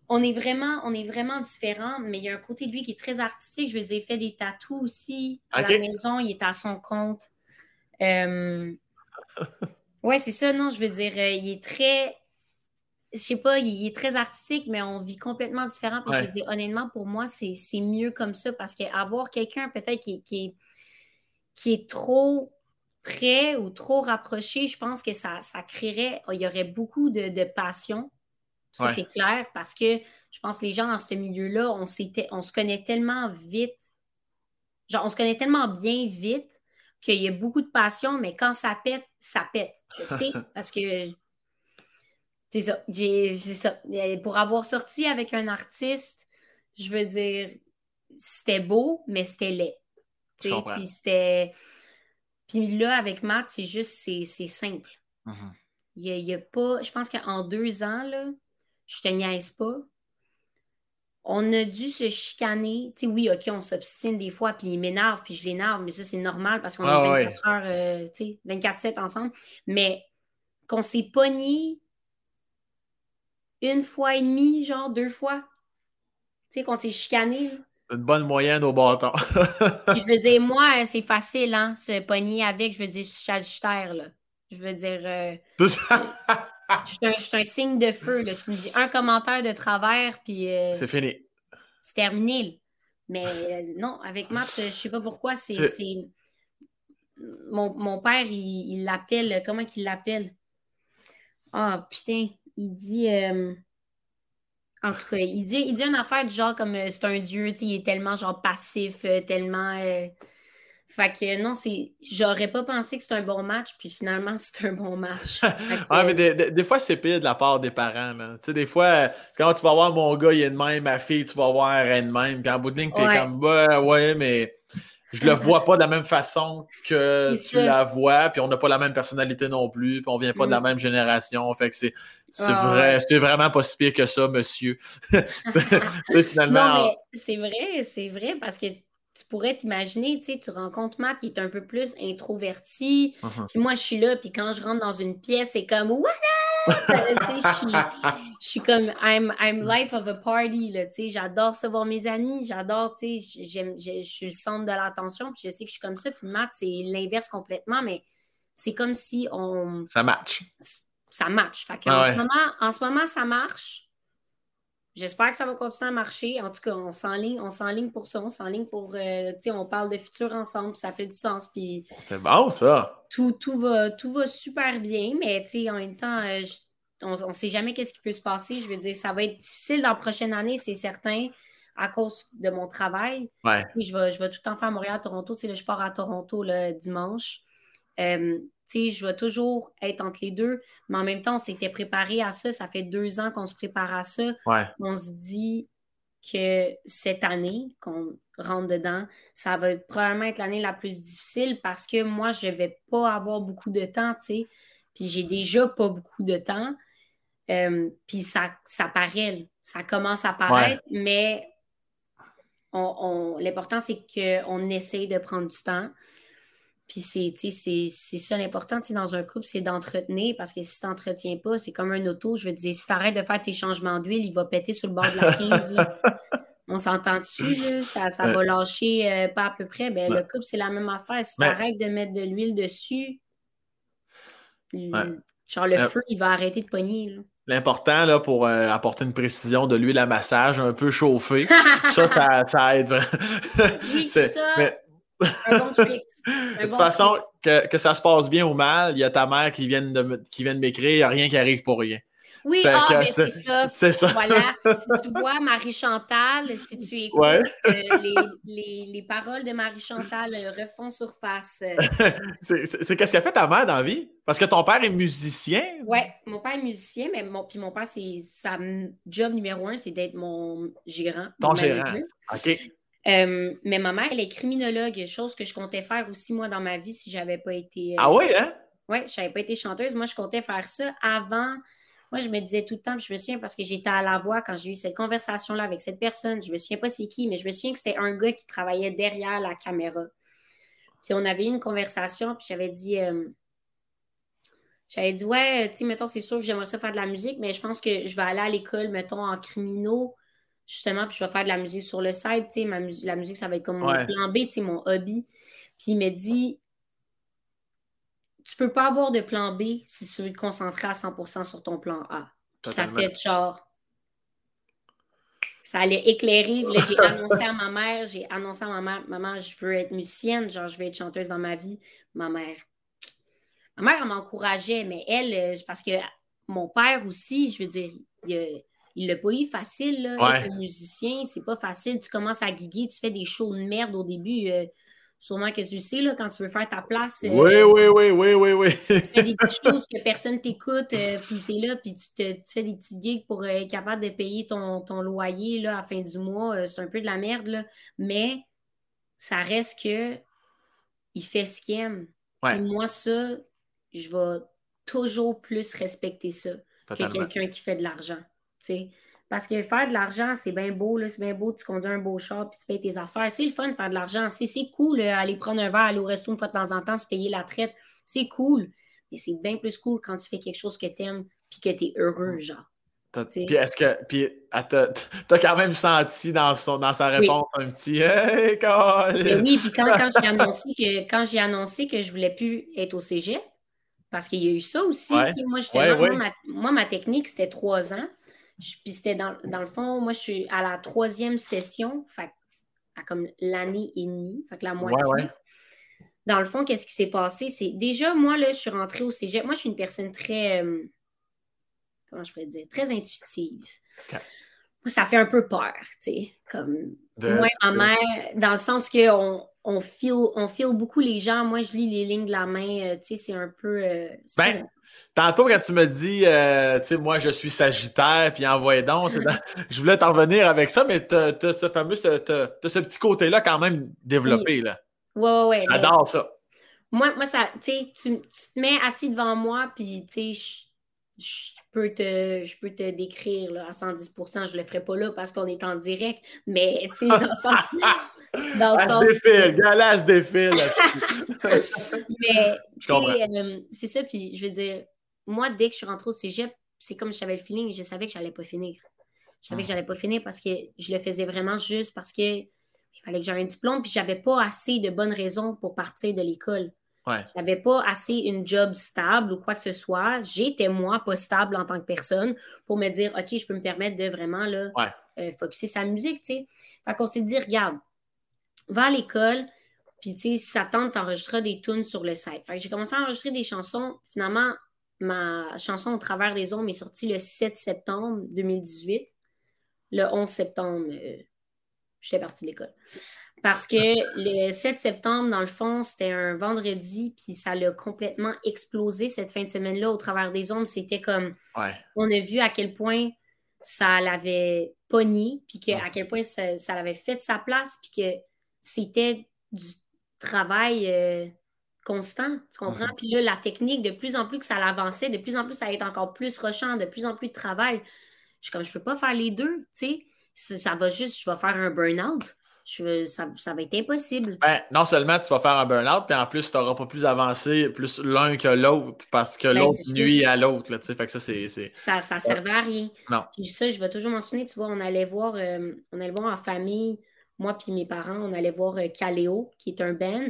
on est vraiment, on est vraiment différents, mais il y a un côté de lui qui est très artistique. Je veux dire, il fait des tatous aussi à la maison, il est à son compte. Euh... ouais, c'est ça, non, je veux dire, euh, il est très. Je sais pas, il est très artistique, mais on vit complètement différent. je veux dire, honnêtement, pour moi, c'est mieux comme ça parce qu'avoir quelqu'un peut-être qui, qui, est, qui est trop près ou trop rapproché, je pense que ça, ça créerait, il y aurait beaucoup de, de passion ça, c'est clair parce que je pense que les gens dans ce milieu-là, on, on se connaît tellement vite. Genre, on se connaît tellement bien vite qu'il y a beaucoup de passion, mais quand ça pète, ça pète. Je sais parce que c'est ça. C'est ça. Pour avoir sorti avec un artiste, je veux dire, c'était beau, mais c'était laid. Puis c'était. Puis là, avec Matt, c'est juste, c'est simple. Mm-hmm. Il n'y a, a, pas. Je pense qu'en deux ans, là, je te niaise pas. On a dû se chicaner. Tu sais, oui, OK, on s'obstine des fois, puis il m'énerve, puis je l'énerve, mais ça, c'est normal parce qu'on est 24 heures, euh, tu sais, 24-7 ensemble. Mais qu'on s'est pogné une fois et demie, genre deux fois. Tu sais, qu'on s'est chicané. Une bonne moyenne au bâton. je veux dire, moi, c'est facile, hein, se pogner avec, je veux dire, Sagittaire, là. Je veux dire. Euh, je suis un, signe de feu. Là. Tu me dis un commentaire de travers, puis. Euh, c'est fini. C'est terminé. Mais euh, non, avec Matt, je sais pas pourquoi. C'est. Mon, père, il l'appelle. comment qu'il l'appelle? Ah, oh, putain. Il dit. Euh, en tout cas, il dit, il dit une affaire du genre comme c'est un dieu, il est tellement genre passif, tellement. Fait que non, c'est. J'aurais pas pensé que c'était un bon match, puis finalement, c'est un bon match. ah, mais des, fois, c'est pire de la part des parents. Tu sais, des fois, quand tu vas voir mon gars, il est de même, ma fille, tu vas voir elle de même. Puis en bout de ligne, t'es comme, bah, ouais, mais je le vois pas de la même façon que tu la vois, puis on n'a pas la même personnalité non plus, puis on vient pas de la mm. même génération. Fait que c'est. C'est ah, vrai, c'était vraiment pas si pire que ça, monsieur. finalement. Non, mais c'est vrai, c'est vrai, parce que tu pourrais t'imaginer, tu sais, tu rencontres Matt qui est un peu plus introverti, uh-huh. puis moi, je suis là, puis quand je rentre dans une pièce, c'est comme « What je suis comme I'm, I'm life of a party, tu sais, j'adore recevoir mes amis, j'adore, tu sais, je suis le centre de l'attention, puis je sais que je suis comme ça, puis Matt, c'est l'inverse complètement, mais c'est comme si on... Ça match. Ça match. Fait que en, ce moment, en ce moment, ça marche. J'espère que ça va continuer à marcher. En tout cas, on s'enligne, on s'enligne pour ça, on s'enligne pour, euh, tu sais, on parle de futur ensemble, ça fait du sens. Puis c'est bon ça. Tout, tout va, tout va super bien, mais tu sais, en même temps, euh, on ne sait jamais qu'est-ce qui peut se passer. Je veux dire, ça va être difficile dans la prochaine année, c'est certain, à cause de mon travail. Ouais. je vais, je vais tout le temps faire Montréal, Toronto. Tu sais, je pars à Toronto le dimanche. Euh, sais, je vais toujours être entre les deux, mais en même temps, on s'était préparé à ça. Ça fait deux ans qu'on se prépare à ça. On se dit que cette année qu'on rentre dedans, ça va probablement être l'année la plus difficile parce que moi, je ne vais pas avoir beaucoup de temps, tu sais. Puis j'ai déjà pas beaucoup de temps. Euh, puis ça, ça paraît, ça commence à paraître, mais on, l'important, c'est qu'on essaye de prendre du temps. Puis c'est ça l'important dans un couple, c'est d'entretenir parce que si tu n'entretiens pas, c'est comme un auto. Je veux dire, si tu arrêtes de faire tes changements d'huile, il va péter sur le bord de la 15. On s'entend dessus, ça, ça va lâcher euh, pas à peu près. Ben, le couple, c'est la même affaire. Si tu arrêtes de mettre de l'huile dessus, genre le feu, il va arrêter de pogner. L'important là, pour euh, apporter une précision de l'huile à massage un peu chauffée, ça, ça, aide vraiment. oui, c'est ça. Un bon de toute façon, que, ça se passe bien ou mal, il y a ta mère qui vient de, qui vient de m'écrire, il n'y a rien qui arrive pour rien. Oui, ah, ben, c'est ça. C'est ça. Voilà. si tu vois Marie-Chantal, si tu écoutes, euh, les, les, paroles de Marie-Chantal refont surface. c'est qu'est-ce qu'a fait ta mère dans la vie? Parce que ton père est musicien? Oui, mon père est musicien, mais mon, puis mon père, c'est sa job numéro un, c'est d'être mon gérant. Ton gérant. OK. Euh, mais ma mère, elle est criminologue, chose que je comptais faire aussi, moi, dans ma vie, si j'avais pas été. ah oui, hein? Oui, je n'avais pas été chanteuse. Moi, je comptais faire ça avant. Moi, je me disais tout le temps, je me souviens parce que j'étais à la voix quand j'ai eu cette conversation-là avec cette personne. Je me souviens pas c'est qui, mais je me souviens que c'était un gars qui travaillait derrière la caméra. Puis on avait eu une conversation, puis j'avais dit. J'avais dit, ouais, tu sais, mettons, c'est sûr que j'aimerais ça faire de la musique, mais je pense que je vais aller à l'école, mettons, en criminaux, justement, puis je vais faire de la musique sur le site, tu sais, la musique, ça va être comme mon plan B, tu sais, mon hobby. Puis il m'a dit, tu peux pas avoir de plan B si tu veux te concentrer à 100% sur ton plan A. Puis ça fait genre, ça allait éclairer. j'ai annoncé à ma mère, j'ai annoncé à ma mère, maman, je veux être musicienne, genre, je veux être chanteuse dans ma vie. Ma mère, Ma mère, elle m'encourageait, mais elle, euh, parce que mon père aussi, je veux dire, il l'a pas eu facile, là, être musicien, c'est pas facile. Tu commences à guiguer, tu fais des shows de merde au début. Euh, sûrement que tu sais, là, quand tu veux faire ta place. Euh, oui, oui, oui, oui, oui, oui. tu fais des petites choses que personne t'écoute, puis tu es là, puis tu, te, fais des petits gigs pour être capable de payer ton, ton loyer là, à la fin du mois. c'est un peu de la merde, là. Mais ça reste que il fait ce qu'il aime. moi, ça, je vais toujours plus respecter ça que quelqu'un qui fait de l'argent. Parce que faire de l'argent, c'est bien beau, c'est bien beau, tu conduis un beau char puis tu payes tes affaires. C'est le fun de faire de l'argent. C'est cool aller prendre un verre, aller au resto une fois de temps en temps, se payer la traite. C'est cool. Mais c'est bien plus cool quand tu fais quelque chose que tu aimes puis que tu es heureux, genre. Puis est-ce que. Puis t'as quand même senti dans, son, dans sa réponse un petit Hey, Oui, puis quand, quand j'ai annoncé que quand j'ai annoncé que je voulais plus être au cégep, parce qu'il y a eu ça aussi. Moi, moi, ma, technique, c'était trois ans. Puis c'était dans, le fond, moi, je suis à la troisième session, fait, à comme l'année et demie, fait que la moitié. Dans le fond, qu'est-ce qui s'est passé? C'est déjà, moi, là, je suis rentrée au cégep. Moi, je suis une personne très, euh, comment je pourrais dire, très intuitive. Ça fait un peu peur, tu sais, comme moi ma mère, dans le sens qu'on on feel, on feel beaucoup les gens. Moi, je lis les lignes de la main. Euh, tu sais, c'est un peu. Euh, ben, tantôt, quand tu me dis, euh, tu sais, moi, je suis Sagittaire, puis envoyez donc, je voulais t'en revenir avec ça, mais tu as, ce fameux, ce petit côté-là quand même développé. Là. Ouais, ouais, J'adore ça. Moi, moi ça, tu sais, tu te mets assis devant moi, puis, tu sais, je peux te, je peux te décrire là, à 110% je ne le ferai pas là parce qu'on est en direct, mais tu sais, dans le sens. dans le sens défile, gala se défile. mais euh, c'est ça, puis je veux dire, moi, dès que je suis rentrée au cégep, c'est comme j'avais le feeling, je savais que je n'allais pas finir. Je savais que j'allais pas finir parce que je le faisais vraiment juste parce que il fallait que j'aie un diplôme, puis j'avais pas assez de bonnes raisons pour partir de l'école. Ouais. n'avais pas assez une job stable ou quoi que ce soit. J'étais moi pas stable en tant que personne pour me dire OK, je peux me permettre de vraiment là, ouais. euh, sa musique, tu sais. Fait qu'on s'est dit, regarde, va à l'école, puis tu sais, si ça tente, t'enregistreras des tunes sur le site. Fait que j'ai commencé à enregistrer des chansons. Finalement, ma chanson Au travers des ombres est sortie le 7 septembre 2018. Le 11 septembre, euh, j'étais partie de l'école. Parce que le 7 septembre, dans le fond, c'était un vendredi, puis ça l'a complètement explosé cette fin de semaine-là au travers des ombres. C'était comme. On a vu à quel point ça l'avait pogné, puis que, à quel point ça, l'avait fait de sa place, puis que c'était du travail euh, constant, tu comprends? Mhm. Puis là, la technique, de plus en plus que ça l'avançait, de plus en plus ça allait être encore plus rochant, de plus en plus de travail. Je suis comme, je peux pas faire les deux, tu sais? Ça va juste, je vais faire un burn-out ça, va être impossible. Ben, non seulement tu vas faire un burn-out, puis en plus, tu n'auras pas plus avancé plus l'un que l'autre parce que ben, l'autre nuit à l'autre. Fait que ça, c'est. Ça ne servait à rien. Non. Puis ça, je vais toujours mentionner, tu vois, on allait voir, euh, on allait voir en famille, moi puis mes parents, on allait voir euh, Kaleo, qui est un band,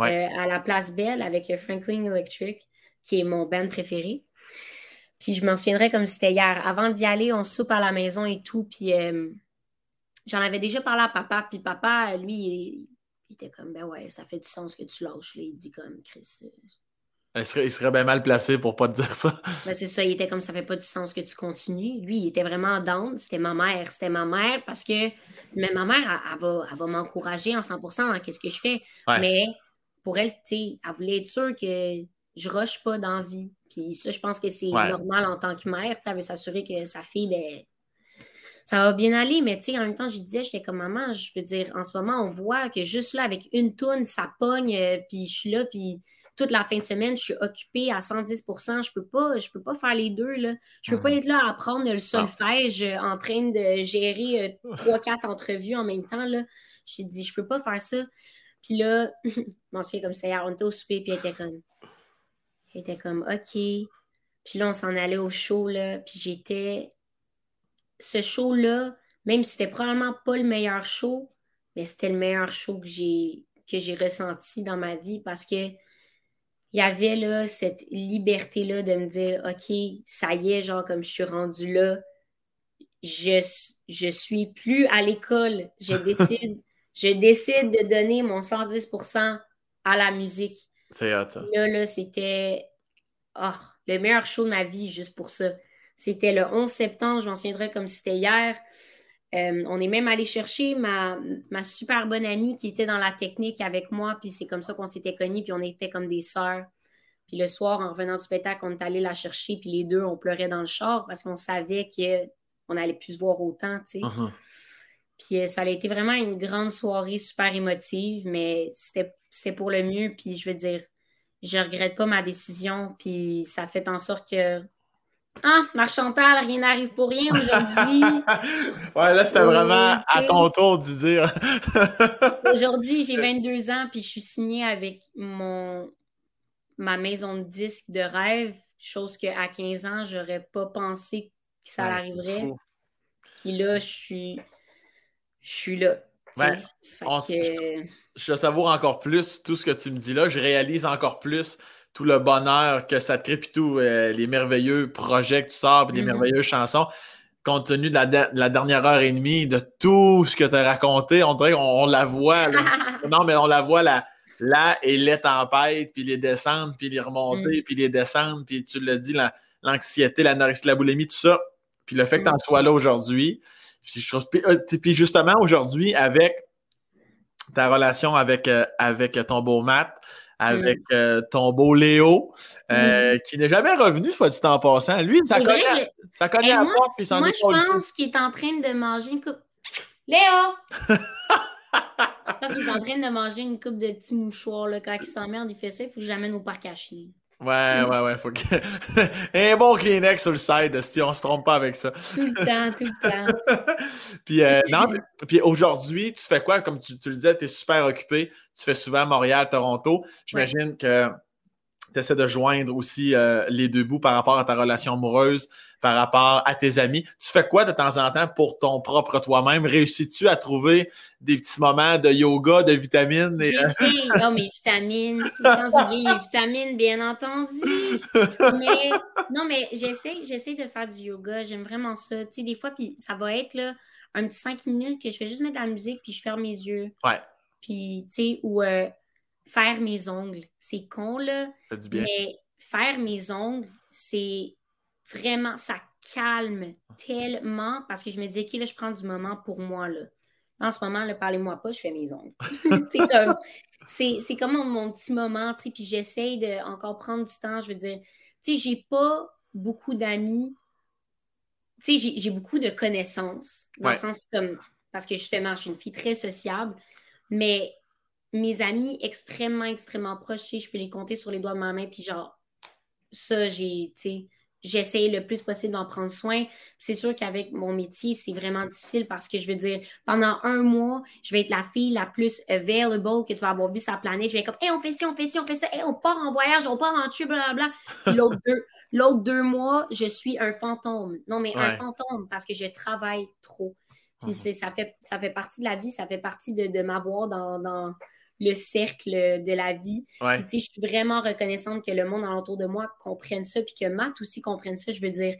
euh, à la place Belle avec Franklin Electric, qui est mon band préféré. Puis je m'en souviendrai comme si c'était hier. Avant d'y aller, on soupe à la maison et tout, puis J'en avais déjà parlé à papa, puis papa, lui, il, était comme, ben ouais, ça fait du sens que tu lâches. Là. Il dit comme, Chris. Euh, il serait, il serait, bien mal placé pour pas te dire ça. Ben c'est ça, il était comme ça fait pas du sens que tu continues. Lui, il était vraiment down. C'était ma mère. C'était ma mère parce que mais ma mère, elle, va, va m'encourager en 100% dans ce que je fais. Mais pour elle, elle voulait être sûre que je rush pas dans vie. Puis ça, je pense que c'est normal en tant que mère. Elle veut s'assurer que sa fille, ben, ça va bien aller, mais tu sais, en même temps, je disais, j'étais comme maman, je veux dire, en ce moment, on voit que juste là, avec une toune, ça pogne, euh, puis je suis là, puis toute la fin de semaine, je suis occupée à 110 Je peux pas, je peux pas faire les deux, là. Je peux pas être là à apprendre le solfège euh, en train de gérer euh, trois, quatre entrevues en même temps, là. J'ai dit, je peux pas faire ça. Puis là, je m'en souviens comme ça hier, on était au souper, puis elle était comme, elle était comme, OK. Puis là, on s'en allait au show, là, puis j'étais ce show-là, même si c'était probablement pas le meilleur show, mais c'était le meilleur show que j'ai que j'ai ressenti dans ma vie parce que il y avait là cette liberté là de me dire OK, ça y est, genre comme je suis rendue là, je je suis plus à l'école, je décide je décide de donner mon 110% à la musique. C'est Là là, c'était oh, le meilleur show de ma vie juste pour ça. C'était le 11 septembre, je m'en souviendrai comme c'était hier. Euh, on est même allé chercher ma, ma, super bonne amie qui était dans la technique avec moi, puis c'est comme ça qu'on s'était connus, puis on était comme des sœurs. Puis le soir, en revenant du spectacle, on est allé la chercher, puis les deux, on pleurait dans le char parce qu'on savait qu'on allait plus se voir autant, tu sais. Uh-huh. Puis euh, ça a été vraiment une grande soirée super émotive, mais c'était pour le mieux, puis je veux dire, je regrette pas ma décision, puis ça fait en sorte que ah, Marchantal, rien n'arrive pour rien aujourd'hui. ouais, là, c'était vraiment à ton tour de dire. aujourd'hui, j'ai 22 ans, puis je suis signée avec mon ma maison de disques de rêve, chose qu'à 15 ans, j'aurais pas pensé que ça arriverait. Puis là, je suis, je suis là. Ouais, je, je savoure encore plus tout ce que tu me dis là. Je réalise encore plus tout le bonheur que ça te crée, puis tous euh, les merveilleux projets que tu sors, puis les mm-hmm. merveilleuses chansons. Compte tenu de la, dernière heure et demie, de tout ce que tu as raconté, on dirait qu'on la voit. non, mais on la voit là, là et les tempêtes, puis les descentes, puis les remontées, mm. puis les descentes, puis tu l'as dit, l'anxiété, la, la, la boulimie, tout ça. Puis le fait que tu en sois là aujourd'hui. Puis, euh, puis, justement, aujourd'hui, avec ta relation avec, euh, avec ton beau Matt, avec mm. euh, ton beau Léo, euh, mm. qui n'est jamais revenu, soit dit en passant. Lui, ça connaît, ça connaît à porte, puis s'en Moi, je pense qu'il est en train de manger une coupe. Léo! Parce qu'il est en train de manger une coupe de petits mouchoirs. Là. Quand il s'emmerde, il fait ça, il faut que je l'amène au parc à chiens. Ouais, ouais, ouais, faut que. un bon Kleenex sur le side, si on se trompe pas avec ça. Tout le temps, tout le temps. puis, euh, non, puis aujourd'hui, tu fais quoi? Comme tu, tu le disais, tu es super occupé. Tu fais souvent Montréal, Toronto. J'imagine que tu essaies de joindre aussi euh, les deux bouts par rapport à ta relation amoureuse, par rapport à tes amis. Tu fais quoi de temps en temps pour ton propre toi-même? Réussis-tu à trouver des petits moments de yoga, de vitamines? Et... J'essaie, non, mes vitamines, sans oublier les vitamines, bien entendu. Mais, non, mais j'essaie, j'essaie de faire du yoga. J'aime vraiment ça. Tu sais, des fois, puis ça va être là, un petit cinq minutes que je fais juste mettre la musique, puis je ferme mes yeux. Ouais. Puis, tu sais, ou euh, faire mes ongles. C'est con, là. Mais faire mes ongles, c'est vraiment, ça calme tellement parce que je me dis, OK, là, je prends du moment pour moi, là. En ce moment, parlez-moi pas, je fais mes ongles. c'est comme, mon, petit moment, tu sais, puis j'essaye de encore prendre du temps. Je veux dire, tu sais, j'ai pas beaucoup d'amis. Tu sais, j'ai beaucoup de connaissances, dans le sens comme, parce que justement, je suis une fille très sociable, mais mes amis extrêmement, extrêmement proches, je peux les compter sur les doigts de ma main, puis genre, ça, j'ai, tu sais, j'essaie le plus possible d'en prendre soin. C'est sûr qu'avec mon métier, c'est vraiment difficile parce que je veux dire, pendant un mois, je vais être la fille la plus available que tu vas avoir vu sa planète. Je vais être comme, hey, on fait ci, on fait ci, on fait ça, hey, on part en voyage, on part en tube, blablabla. L'autre deux, l'autre deux mois, je suis un fantôme. Non, mais un fantôme parce que je travaille trop. Puis mhm. ça, fait, ça fait partie de la vie, ça fait partie de, de m'avoir dans le cercle de la vie. je suis vraiment reconnaissante que le monde alentour de moi comprenne ça, puis que Matt aussi comprenne ça. Je veux dire.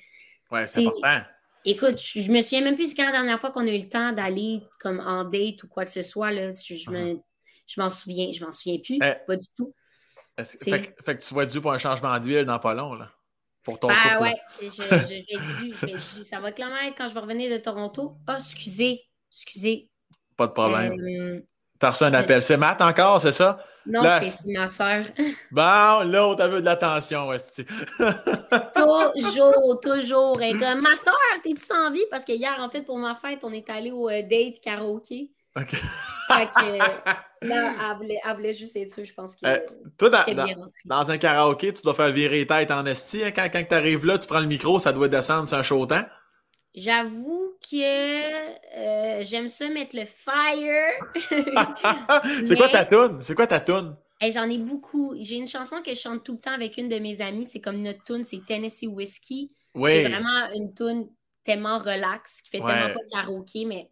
Ouais, c'est important. Écoute, je, me souviens même plus quand la dernière fois qu'on a eu le temps d'aller comme en date ou quoi que ce soit. Là, je, uh-huh. je m'en souviens, je m'en souviens plus, eh. pas du tout. Fait, que tu vas dû pour un changement d'huile dans pas long, là. Pour ton Ah ouais, j'ai dû. ça va clairement être quand je vais revenir de Toronto. Ah, oh, excusez, excusez. Pas de problème. Euh, T'as reçu un appel. C'est Matt encore, c'est ça? Non, c'est ma soeur. Bon, l'autre, t'as vu de l'attention, ouais. Toujours toujours. Et comme, ma soeur, t'es-tu en vie? Parce que hier, en fait, pour ma fête, on est allé au euh, date karaoké. OK. fait que, là, elle voulait, juste être sûre, je pense que. Euh, toi, dans, un karaoké, tu dois faire virer tête en esti. Hein? Quand, quand tu arrives là, tu prends le micro, ça doit descendre, c'est un chaud temps. J'avoue que euh, j'aime ça mettre le fire. c'est quoi ta tune? C'est quoi ta tune? J'en ai beaucoup. J'ai une chanson que je chante tout le temps avec une de mes amies. C'est comme notre tune, c'est Tennessee Whiskey. C'est vraiment une tune tellement relax, qui fait tellement pas de karaoké, mais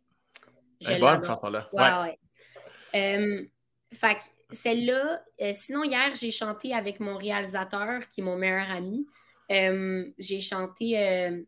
je bonne chanson-là. Ouais, ouais. Euh, fait celle-là, euh, sinon hier, j'ai chanté avec mon réalisateur, qui est mon meilleur ami. Euh, j'ai chanté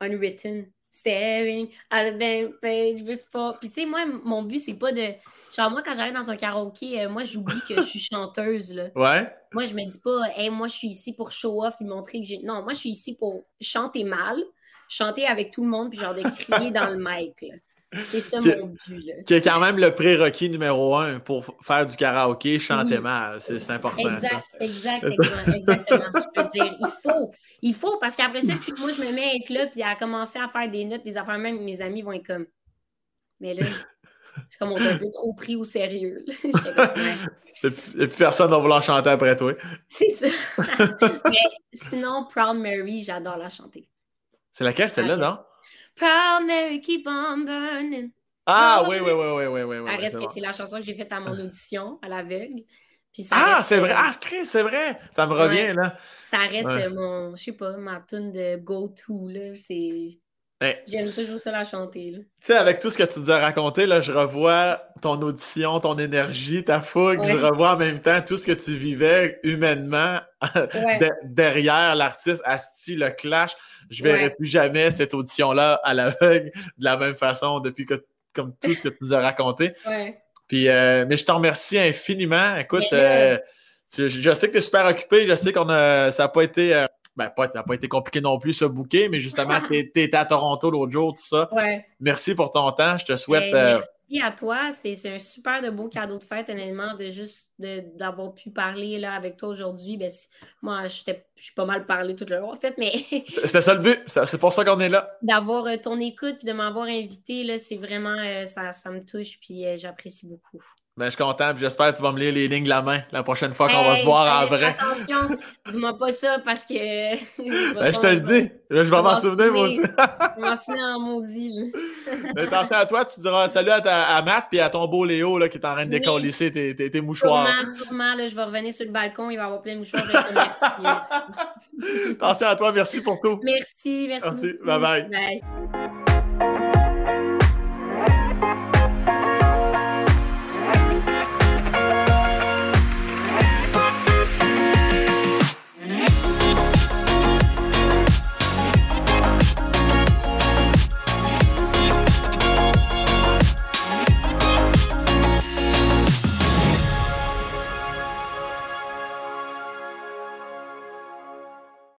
Unwritten. Staring at the blank page before. Puis tu sais, moi, mon but, c'est pas de. Genre, moi, quand j'arrive dans un karaoké, euh, moi, j'oublie que je suis chanteuse, là. Ouais. Moi, je me dis pas, hey, moi, je suis ici pour show off et montrer que j'ai. Non, moi, je suis ici pour chanter mal, chanter avec tout le monde, puis genre de crier dans le mic, là. C'est ça mon but. Là. Qui est quand même le prérequis numéro un pour faire du karaoké, chanter mal. C'est important. Exact, exactement, exactement. je peux dire, il faut. Il faut, parce qu'après ça, si moi je me mets à être là puis à commencer à faire des notes, les affaires, même mes amis vont être comme. Mais là, c'est comme on est un peu trop pris au sérieux. Et puis personne va vouloir chanter après toi. C'est ça. Mais sinon, Proud Mary, j'adore la chanter. C'est laquelle, celle-là, non? Proud Mary, keep on burning. Ah, oui, oui, oui, oui, oui, oui. oui reste que c'est la chanson que j'ai faite à mon audition, à l'aveugle. ah, c'est vrai. Ah, c'est vrai. Ça me revient, là. Ça reste mon, je sais pas, ma tune de go-to, là. C'est J'aime toujours ça la chanter. Tu sais, avec tout ce que tu nous as raconté, là, je revois ton audition, ton énergie, ta fougue. Je revois en même temps tout ce que tu vivais humainement derrière l'artiste, Asti, le clash. Je ne verrai plus jamais cette audition-là à l'aveugle de la même façon depuis que, comme tout ce que tu nous as raconté. Puis, euh, mais je te remercie infiniment. Écoute, euh, je, sais que tu es super occupé. Je sais qu'on ça n'a pas été. Euh, ben, pas, ça n'a pas été compliqué non plus ce bouquet, mais justement, tu étais à Toronto l'autre jour, tout ça. Ouais. Merci pour ton temps. Je te souhaite. Ben, merci à toi. C'est un super de beau cadeau de fête, honnêtement, de juste d'avoir pu parler là, avec toi aujourd'hui. Ben, moi, je suis pas mal parlé tout le long, en fait, mais. C'était ça le but. C'est pour ça qu'on est là. D'avoir euh, ton écoute et de m'avoir invité, c'est vraiment. Euh, ça, ça, me touche, puis euh, j'apprécie beaucoup. Ben, je suis content, j'espère que tu vas me lire les lignes de la main la prochaine fois qu'on va se voir en vrai. Attention, dis-moi pas ça parce que. ben, je te le dis, je vais m'en souvenir, je m'en souviens en maudit. Ben, attention à toi, tu diras salut à, ta, à Matt et à ton beau Léo là, qui est en train de décollisser tes, tes, tes, mouchoirs. Sûrement, sûrement, là, je vais revenir sur le balcon, il va y avoir plein de mouchoirs. merci. attention à toi, merci pour tout. Merci, merci. Merci, bye bye. Bye.